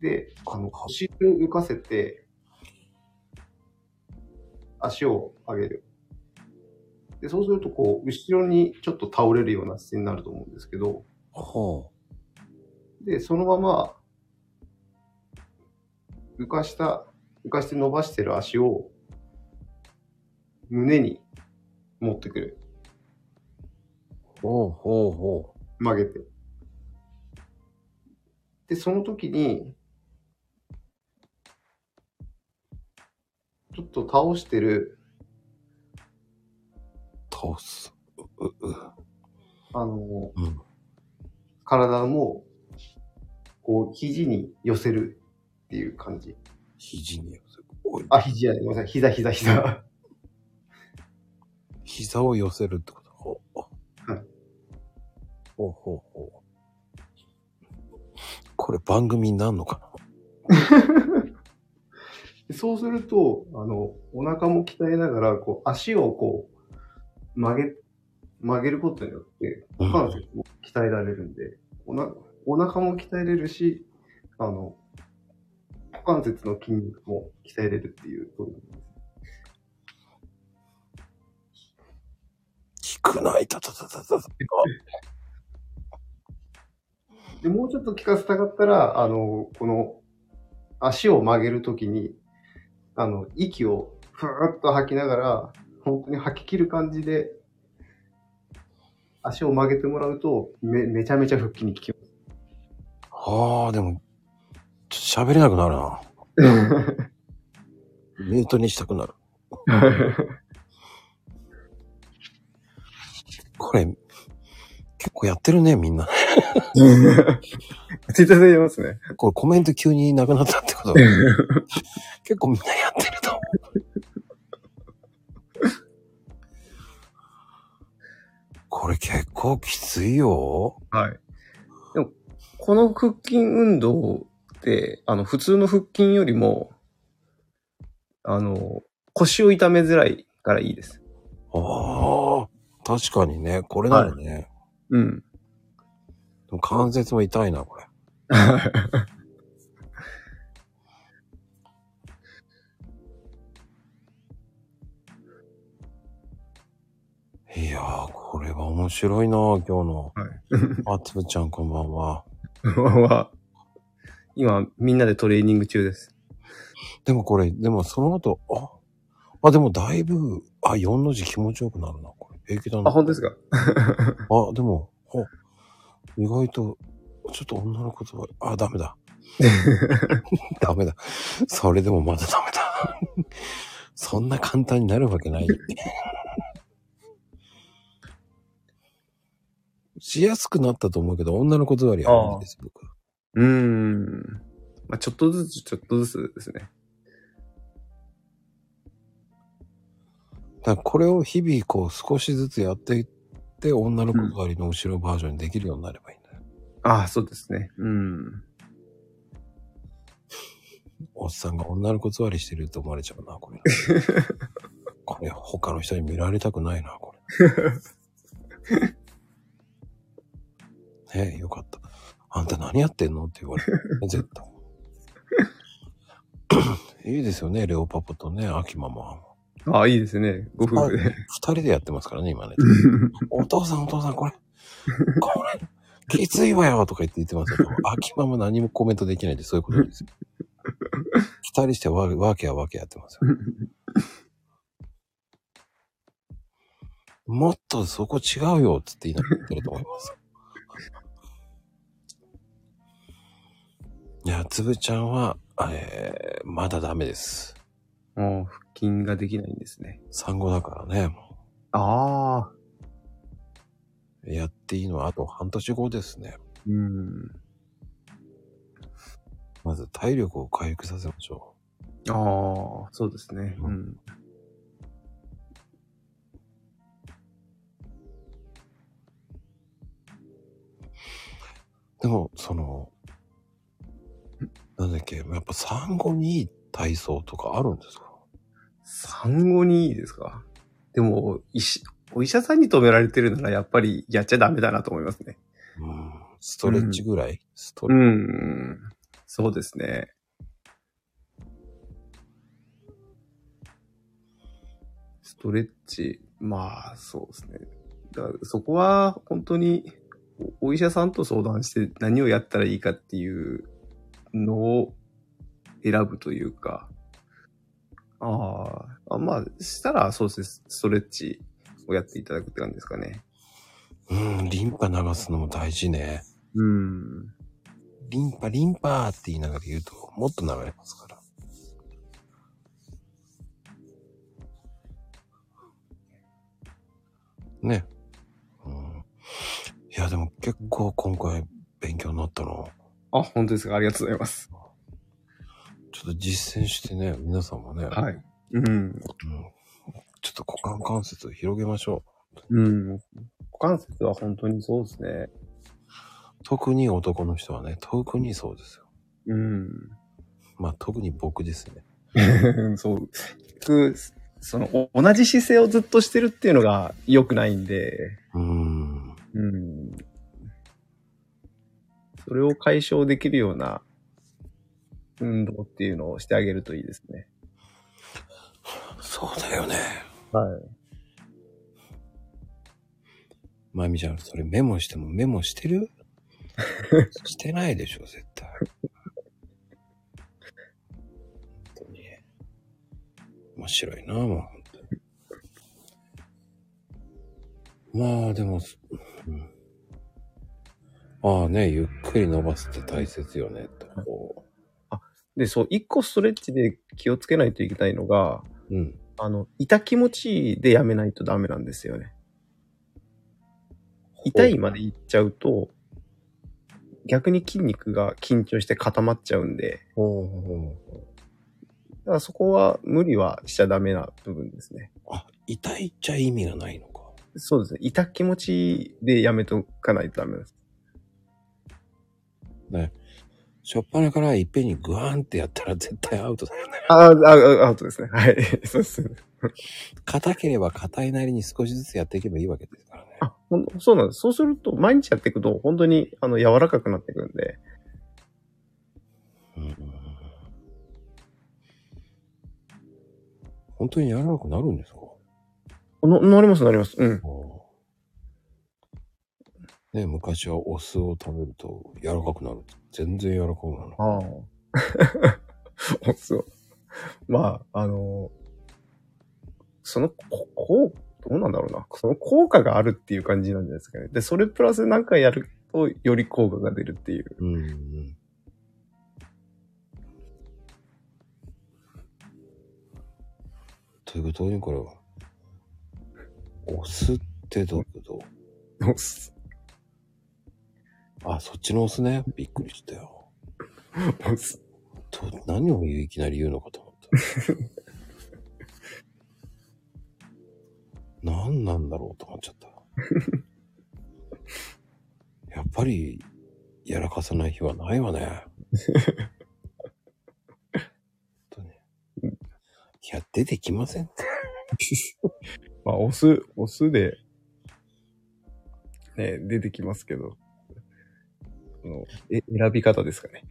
で、あの、腰を浮かせて、足を上げる。で、そうすると、こう、後ろにちょっと倒れるような姿勢になると思うんですけど、ほで、そのまま、浮かした、浮かして伸ばしてる足を、胸に持ってくる。ほうほうほ曲げて。で、その時に、ちょっと倒してる、う。倒す。う、う、う。あの、うん。体も、こう、肘に寄せるっていう感じ。肘に寄せる。あ、肘じゃない、ごめんなさい。膝、膝、膝。膝を寄せるってこと？ほう。はいほうほうほう。これ番組になんのかで そうすると、あの、お腹も鍛えながら、こう、足をこう、曲げ、曲げることによって、な股関節も鍛えられるんで、おなお腹も鍛えれるし、あの、股関節の筋肉も鍛えれるっていうトレーニングです。効くないたたたたたた。で、もうちょっと効かせたかったら、あの、この、足を曲げるときに、あの、息をふーっと吐きながら、本当に吐き切る感じで、足を曲げてもらうと、め、めちゃめちゃ腹筋に効きます。ああ、でも、ちょっと喋れなくなるな。ミュートにしたくなる。これ、結構やってるね、みんな。ツイッターで言いますね。これコメント急になくなったってこと 結構みんなやってると思う。これ結構きついよ。はい。でも、この腹筋運動って、あの、普通の腹筋よりも、あの、腰を痛めづらいからいいです。ああ、確かにね、これなのね。うん。でも関節も痛いな、これ。いやー、これは面白いな、今日の。はい。あつぶちゃんこんばんは。は、今、みんなでトレーニング中です。でもこれ、でもその後、あ、あ、でもだいぶ、あ、4の字気持ちよくなるな、これ。平気だな。あ、本当ですか？あ、でも、あ意外と、ちょっと女の言葉、あ、ダメだ。ダメだ。それでもまだダメだ。そんな簡単になるわけない。しやすくなったと思うけど、女の言葉よりは無理です、僕。うーん。まあ、ちょっとずつ、ちょっとずつですね。だこれを日々こう少しずつやっていって、女の子狩りの後ろバージョンにできるようになればいいんだよ。ああ、そうですね。うん。おっさんが女の子座りしてると思われちゃうな、これ。これ他の人に見られたくないな、これ。ねえ、よかった。あんた何やってんの？って言われる。絶対。いいですよね、レオパパとね、アキママ。ああ、いいですね。ご夫婦で。二人でやってますからね、今ね。お父さん、お父さん、これ、これ、きついわよとか言って言ってますけど、秋ママ何もコメントできないってそういうことですよ。二人してわわけやわけやってますよ。もっとそこ違うよっつって言いながら言ってると思います。いや、つぶちゃんは、えー、まだダメです。もう腹筋ができないんですね。産後だからね、もああ。うやっていいのはあと半年後ですね。うん。まず体力を回復させましょああ、そうですね。ううん。う。でも、その、なんだっけ、やっぱ産後にいい体操とかあるんですか？産後にいいですか？でも、医師、お医者さんに止められてるならやっぱりやっちゃダメだなと思いますね。うん。ストレッチぐらい、ストうレッチ。ん。そうですね。ストレッチ、まあ、そうですね。だからそこは本当におお医者さんと相談して何をやったらいいかっていうのを選ぶというか、ああ、あまあ、したらそうですね、ストレッチをやっていただくって感じですかね。うん、リンパ流すのも大事ね。うん。リンパ、リンパって言いながら言うと、もっと流れますから。ね。うん。いや、でも結構今回勉強になったな。あ、本当ですか。ありがとうございます。ちょっと実践してね、皆さんもね、はい。うん。うん、ちょっと股間関節を広げましょう。うん。股関節は本当にそうですね。特に男の人はね、特にそうですよ。うん。まあ特に僕ですね。そう。くその、お同じ姿勢をずっとしてるっていうのが良くないんで、うーん。うん。それを解消できるような運動っていうのをしてあげるといいですね。そうだよね。はい。まゆみちゃん、それメモしてもメモしてる？してないでしょ、絶対。本当に。面白いな、もう、本当に。まあ、でも、うん、ああね、ゆっくり伸ばすって大切よね、と。こで、そう、一個ストレッチで気をつけないといけないのが、ううん。あの、痛気持ちでやめないとダメなんですよね。痛いまでいっちゃうと、逆に筋肉が緊張して固まっちゃうんで、だからそこは無理はしちゃダメな部分ですね。うあ、痛いっちゃ意味がないのか。そうですね。痛気持ちでやめとかないとダメです。ね。しょっぱなからいっぺんにグワーンってやったら絶対アウトだよね。ああ、あアウトですね。はい。そうですね。硬ければ硬いなりに少しずつやっていけばいいわけですからね。あ、ほんそうなんです。そうすると、毎日やっていくと、本当に、あの、柔らかくなっていくんで、うん本当に柔らかくなるんですか？な、なります、なります。うん。ね昔はお酢を食べると柔らかくなる。全然柔らかくなる。ああ。そう。まあ、あの、その、ここう、どうなんだろうな。その効果があるっていう感じなんじゃないですかね。で、それプラス何回やると、より効果が出るっていう。うんうん。ということにこれは。お酢ってどういうこお酢とあ、そっちのお酢ね。びっくりしたよ。お酢と何をいきなり言うのかと思った。何なんだろうと思っちゃった。やっぱり、やらかさない日はないわね。本当にいや、出てきませんって。まあ、お酢、お酢で、ね、出てきますけど、そのえ選び方ですかね。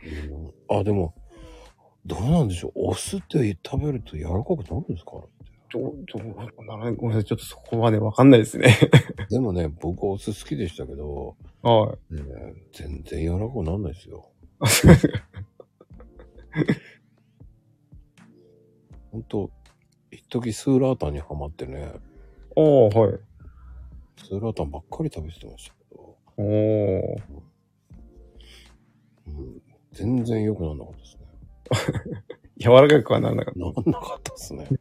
うんあ、でも、どうなんでしょう。お酢って食べると柔らかくなるんですかどう、どうならごめんなさい。ちょっとそこまでわかんないですね。でもね、僕お酢好きでしたけど、はね、全然柔らかくならないですよ。ほんと、一時スーラータンにハマってね、ああ、はい。スーラータンばっかり食べてましたけど、おー。うん、全然良くならなかったですね。柔らかくはならなかっなんなかったですね。た。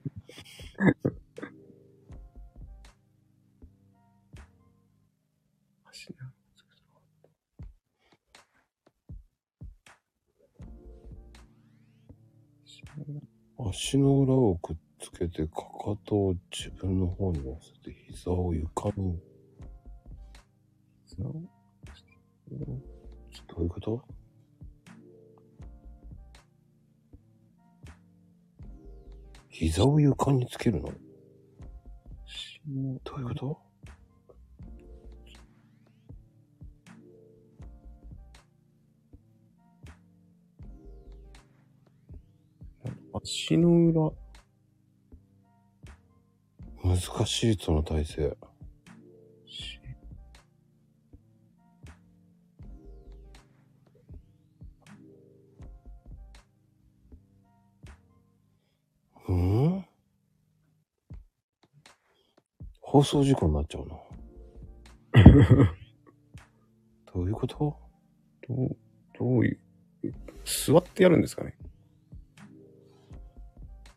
足の裏をくっつけて、かかとを自分の方に乗せて、膝を床に、どういうこと？膝を床につけるの？どういうこと？足の裏。難しい、その体勢。放送事故になっちゃうな。どういうこと？どう、どういう、座ってやるんですかね？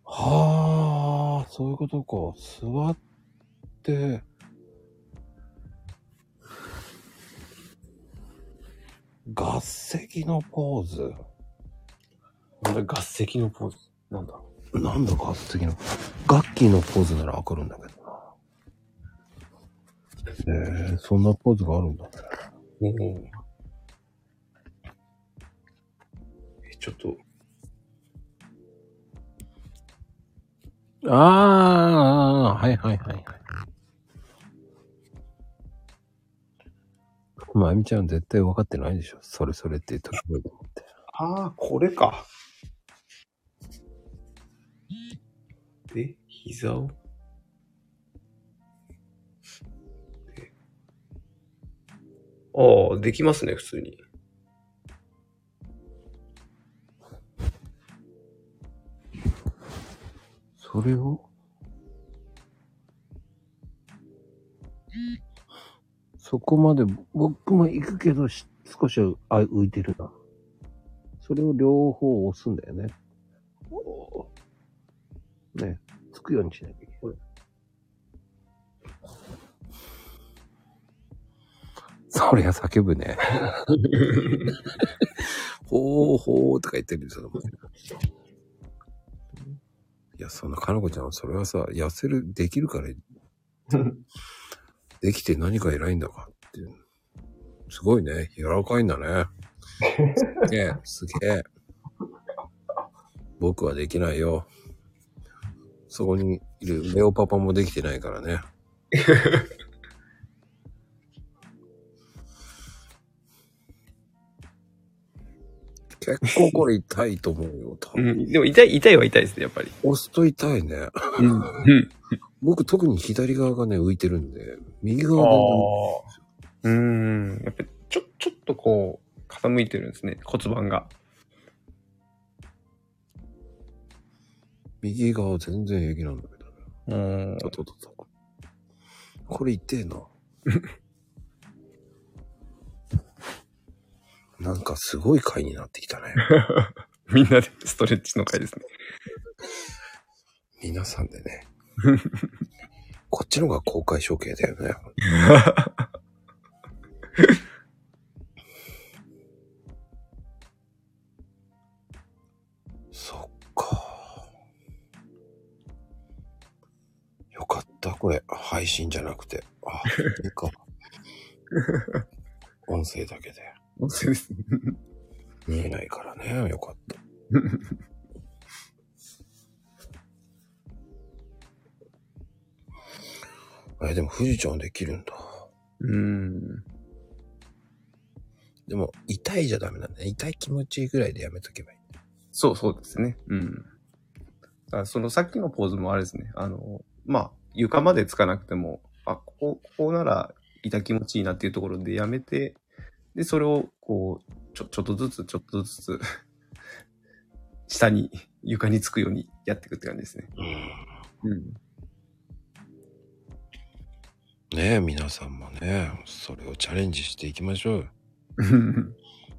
はあ、そういうことか。座って、合席のポーズ？なんだ、合席のポーズ。なんだ？ろなんだ合席の、楽器のポーズならわかるんだけどな。ええそんなポーズがあるんだね。う。え、ちょっと、ああ、はいはいはいはい。まゆみちゃん絶対分かってないでしょ。それそれって言ったら覚えて思って。ああ、これか。で、膝を？ああ、できますね、普通に。それを？そこまで僕も行くけど少し浮いてるな。それを両方押すんだよね。ね。つくようにしなきゃいけない。そりゃ叫ぶね。ほーほーとか言ってるんですよ。いや、そんな、かのこちゃんはそれはさ、痩せる、できるから、できて何か偉いんだかっていう。すごいね。柔らかいんだね。すげえ、すげえ。僕はできないよ。そこにいるレオパパもできてないからね。結構これ痛いと思うよ。多分うん、でも痛い、痛いは痛いですね、やっぱり。押すと痛いね。うん。うん。僕特に左側がね、浮いてるんで、右側がうーん。やっぱり、ちょ、ちょっとこう、傾いてるんですね、骨盤が。右側全然平気なんだけどね。うん。とととと。これ痛えな。なんかすごい回になってきたね。みんなでストレッチの回ですね。皆さんでね。こっちのが公開処刑だよね。そっか。よかった、これ。配信じゃなくて。あ、いいか。音声だけで。ですね。見えないからね。よかった。え、でも富士ちゃんできるんだ。うん。でも、痛いじゃダメなんだね。痛い気持ちいいぐらいでやめとけばいい。そうそうですね。うん。そのさっきのポーズもあれですね。あの、まあ、床までつかなくても、あ、ここ、ここなら痛気持ちいいなっていうところでやめて、で、それをこう、ちょ、ちょっとずつ、ちょっとずつ、下に、床につくようにやっていくって感じですね。うん。うん。ねえ、皆さんもね、それをチャレンジしていきましょうよ。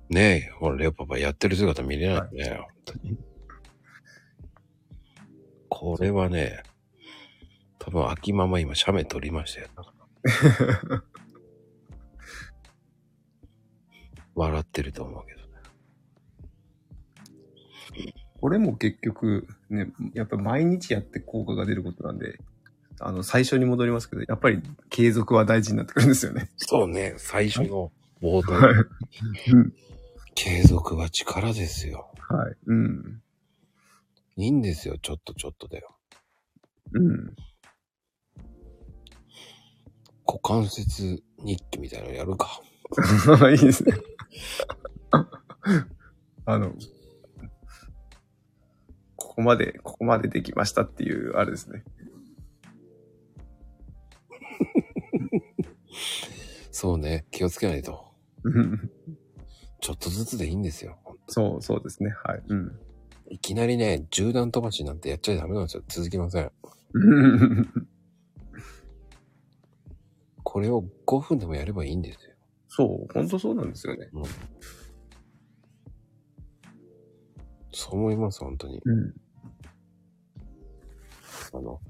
ねえ、ほら、レオパパやってる姿見れないね、本当に。これはね、多分、秋ママ今、写メ撮りましたよ。笑ってると思うけどね。これも結局、ね、やっぱ毎日やって効果が出ることなんで、あの、最初に戻りますけど、やっぱり継続は大事になってくるんですよね。そうね、最初の冒頭。はい。うん。継続は力ですよ。はい。うん。いいんですよ、ちょっとちょっとだよ。うん。股関節日記みたいなのやるか。いいですね。あの、ここまで、ここまでできましたっていう、あれですね。そうね、気をつけないと。う んちょっとずつでいいんですよ。そう、そうですね。はい。うん。いきなりね、銃弾飛ばしなんてやっちゃダメなんですよ。続きません。これを5分でもやればいいんですよ。そう、ほんとそうなんですよね。そう思います、本当に。うん。あの、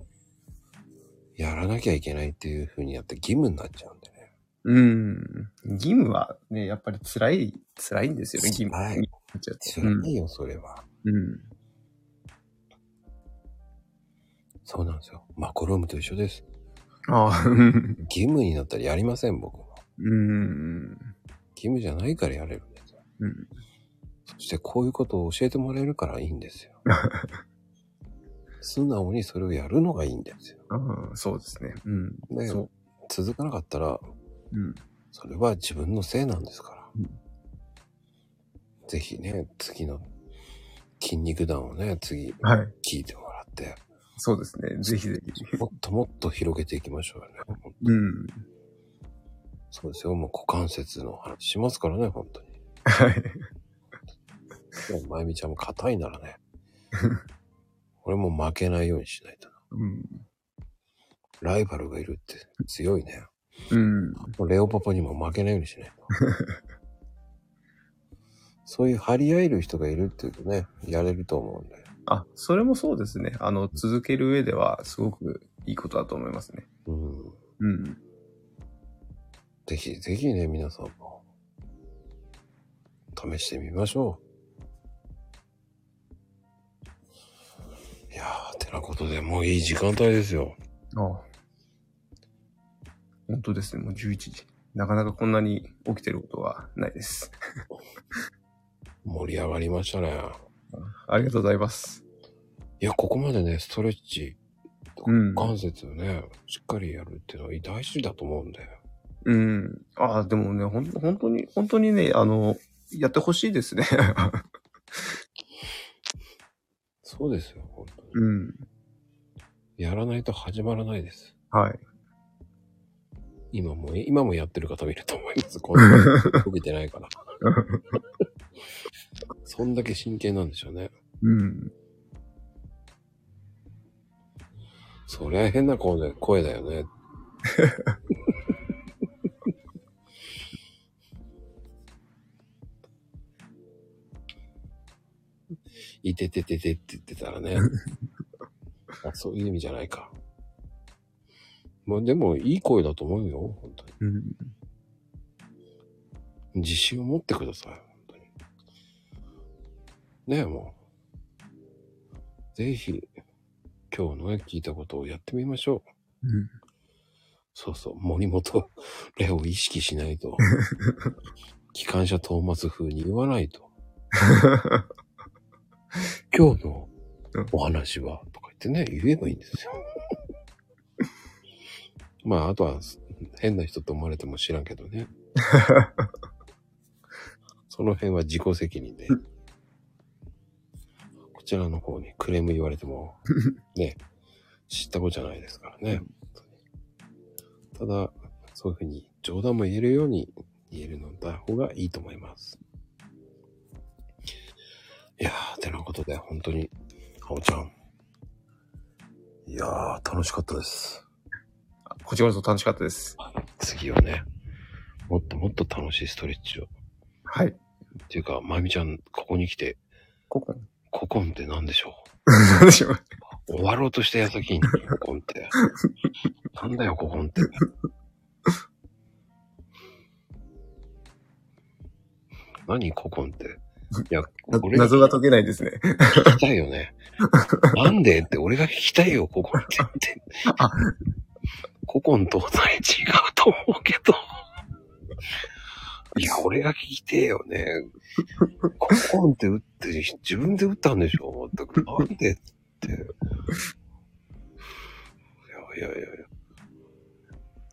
やらなきゃいけないっていう風にやって義務になっちゃうんでね。うん。義務はね、やっぱり辛い、辛いんですよね、義務。はい辛いよ、それは。うん。そうなんですよ。マコロームと一緒です。ああ、うん。義務になったらやりません、僕も。うん。義務じゃないからやれるん。ですよ。うん。そしてこういうことを教えてもらえるからいいん。ですよ。素直にそれをやるのがいいん。ですよ。ああ、そうですね。うん。ね続かなかったら、う。ん。それは自分のせいなん。ですから。うん。ぜひね、次の筋肉弾をね、次はい。聞いてもらって、そうですね。ぜひぜひ。もっともっと広げていきましょうよね。うん。そうですよ。もう股関節の話しますからね、本当に。はい。まゆみちゃんも硬いならね。俺も負けないようにしないとな。うん。ライバルがいるって強いね。うん。レオパパにも負けないようにしないと。そういう張り合える人がいるっていうとね、やれると思うんで。あ、それもそうですね。あの、続ける上ではすごくいいことだと思いますね。うん。うん。ぜひぜひね、皆さんも、試してみましょう。いやー、てなことでもういい時間帯ですよ。ああ。本当ですね。もう11時。なかなかこんなに起きてることはないです。盛り上がりましたね。ありがとうございます。いや、ここまでね、ストレッチ、うん関節をね、しっかりやるっていうのは大事だと思うんで。うん。ああ、でもね、ほん、本当に、本当にね、あの、やってほしいですね。そうですよ、本当に。うん。やらないと始まらないです。はい。今も、今もやってる方もいると思います。こんなに受けてないから。そんだけ真剣なんでしょうね。うん。そりゃ変な声だよね。いててててって言ってたらね。あそういう意味じゃないか。まあでもいい声だと思うよ、本当に。うん。自信を持ってください、本当に。ねえ、もう。ぜひ、今日のね、聞いたことをやってみましょう。うん。そうそう、森本レオを意識しないと。機関車トーマス風に言わないと。今日のお話は、とか言ってね、言えばいいんですよ。まあ、あとは、変な人と思われても知らんけどね。その辺は自己責任で。こちらの方にクレーム言われても、ね、知ったことじゃないですからね。ただ、そういうふうに冗談も言えるように言えるのだ方がいいと思います。いやー、てなことで、本当に、あおちゃん。いやー、楽しかったです。こちらこそ楽しかったです。次はね、もっともっと楽しいストレッチを。はい。っていうか、まゆみちゃん、ここに来て、ここ。ココンって何でしょ何でしょう？う終わろうとした矢先に、ココンって。なんだよ、ココンって。何、ココンって？いや、な俺が謎が解けないですね。聞きたいよね。なんでって俺が聞きたいよ、ココンってって。あココンとお題違うと思うけど。いや、俺が聞きてえよね。ココンって打って自分で打ったんでしょ？全くなんでって。いやいやいやいや。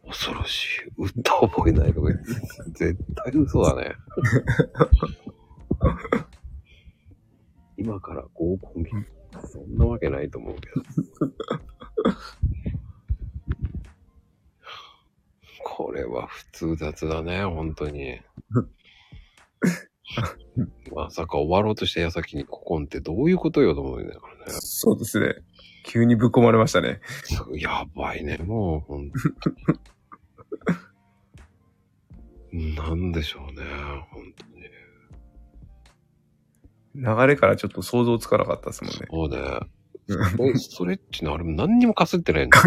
恐ろしい。打った覚えないとか言って絶対嘘だね。今から合コンビ。そんなわけないと思うけど。これは普通雑だね、本当に。まさか終わろうとした矢先にココンってどういうことよと思うんだからね。そうですね。急にぶっ込まれましたね。やばいね、もう、ほんとになんでしょうね、本当に。流れからちょっと想像つかなかったですもんね。そうね。うんえ、ストレッチのあれも何にもかすってないんだ。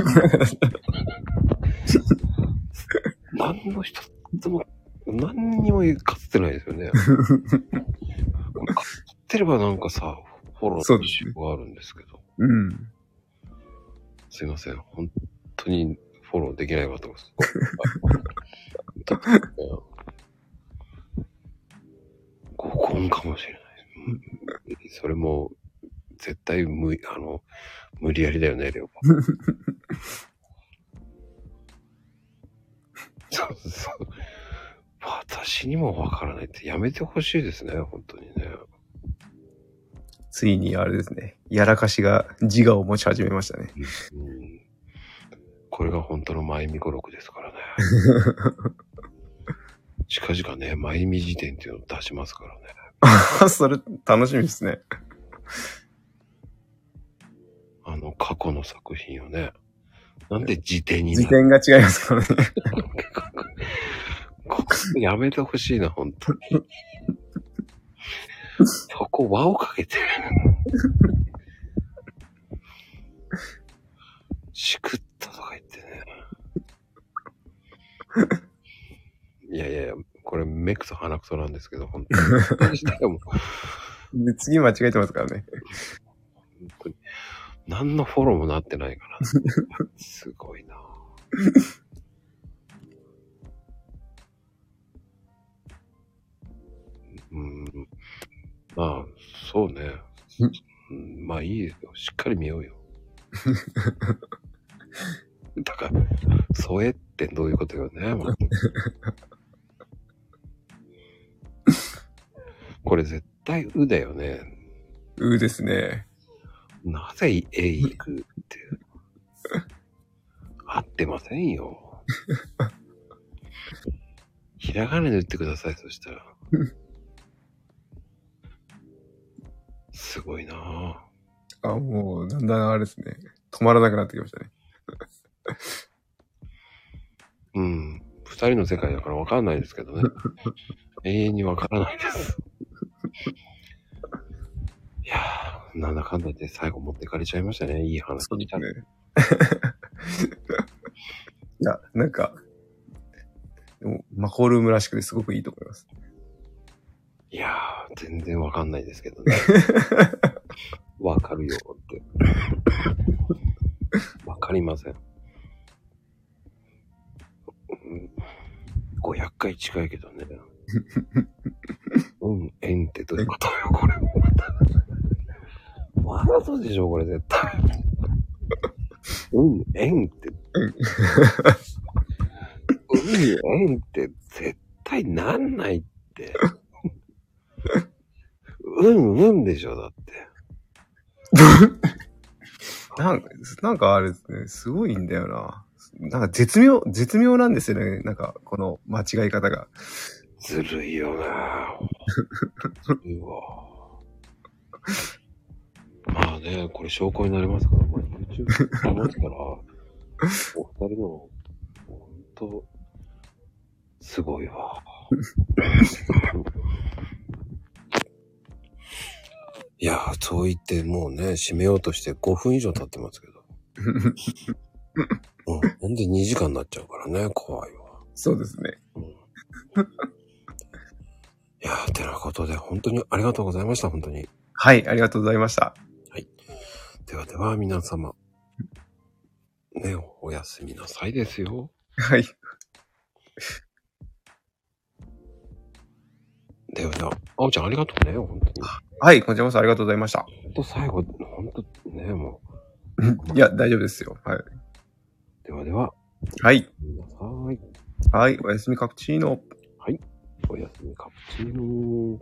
何の一つも、何にもかすってないですよね。これかすってればなんかさ、フォローすね仕様があるんですけど。うん。すいません。本当にフォローできないかと思 います。ご音かもしれない。うんそれも、絶対無、あの、無理やりだよね、レオパ。そうそう。私にもわからないってやめてほしいですね、本当にね。ついにあれですね。やらかしが自我を持ち始めましたね。うん、これが本当の前見語録ですからね。近々ね、前見辞典っていうのを出しますからね。それ楽しみですね。あの、過去の作品をね。なんで辞典にな時点が違いますからね。ここやめてほしいな、本当に。そこ輪をかけて。しくったとか言ってね。いやいやいや、これ目くそ鼻くそなんですけど、本当に。で次間違えてますからね。本当に何のフォローもなってないから。すごいな うん。まあ、そうね。うんまあいいよ。しっかり見ようよ。だから、添えってどういうことよね。これ絶対うだよね。うですね。なぜ A 行くって。合ってませんよ。ひらがなで打ってください、そしたら。すごいなぁ。あ、もう、だんだんあれですね。止まらなくなってきましたね。うん。二人の世界だからわかんないですけどね。永遠にわからないです。いやー、なんだかんだで最後持ってかれちゃいましたね。いい話そう聞いたですね。いや、なんか、でもマコールームらしくてすごくいいと思います。いやー、全然わかんないですけどね。わかるよって。わかりません。うん500回近いけどね。うん、円ってどういうことよ、これ。わざとでしょ、これ絶対。うん、円って。うん、円って絶対なん。ないって。うん、うん。でしょ、だって。なん。か、なん。かあれですね、すごいん。だよな。なん。か絶妙、絶妙なん。ですよね。なん。か、この間違い方が。ずるいよなずるいわ。まあね、これ証拠になりますから、これ YouTube 見ますから、お二人の、ほんと、すごいわ。いやー、そう言ってもうね、締めようとして5分以上経ってますけど。うん、ほんで2時間になっちゃうからね、怖いわ。そうですね。うんいやー、てなことで、本当にありがとうございました、本当に。はい、ありがとうございました。ではでは、皆様。ね、おやすみなさいですよ。はい。ではでは、あおちゃんありがとうね、本当に。はい、こちらこそありがとうございました。本当最後、本当ね、もいや、大丈夫ですよ。はい。う。ではでは、はい。皆さい。はい、おやすみカプチーノ。おやすみカプチーノ。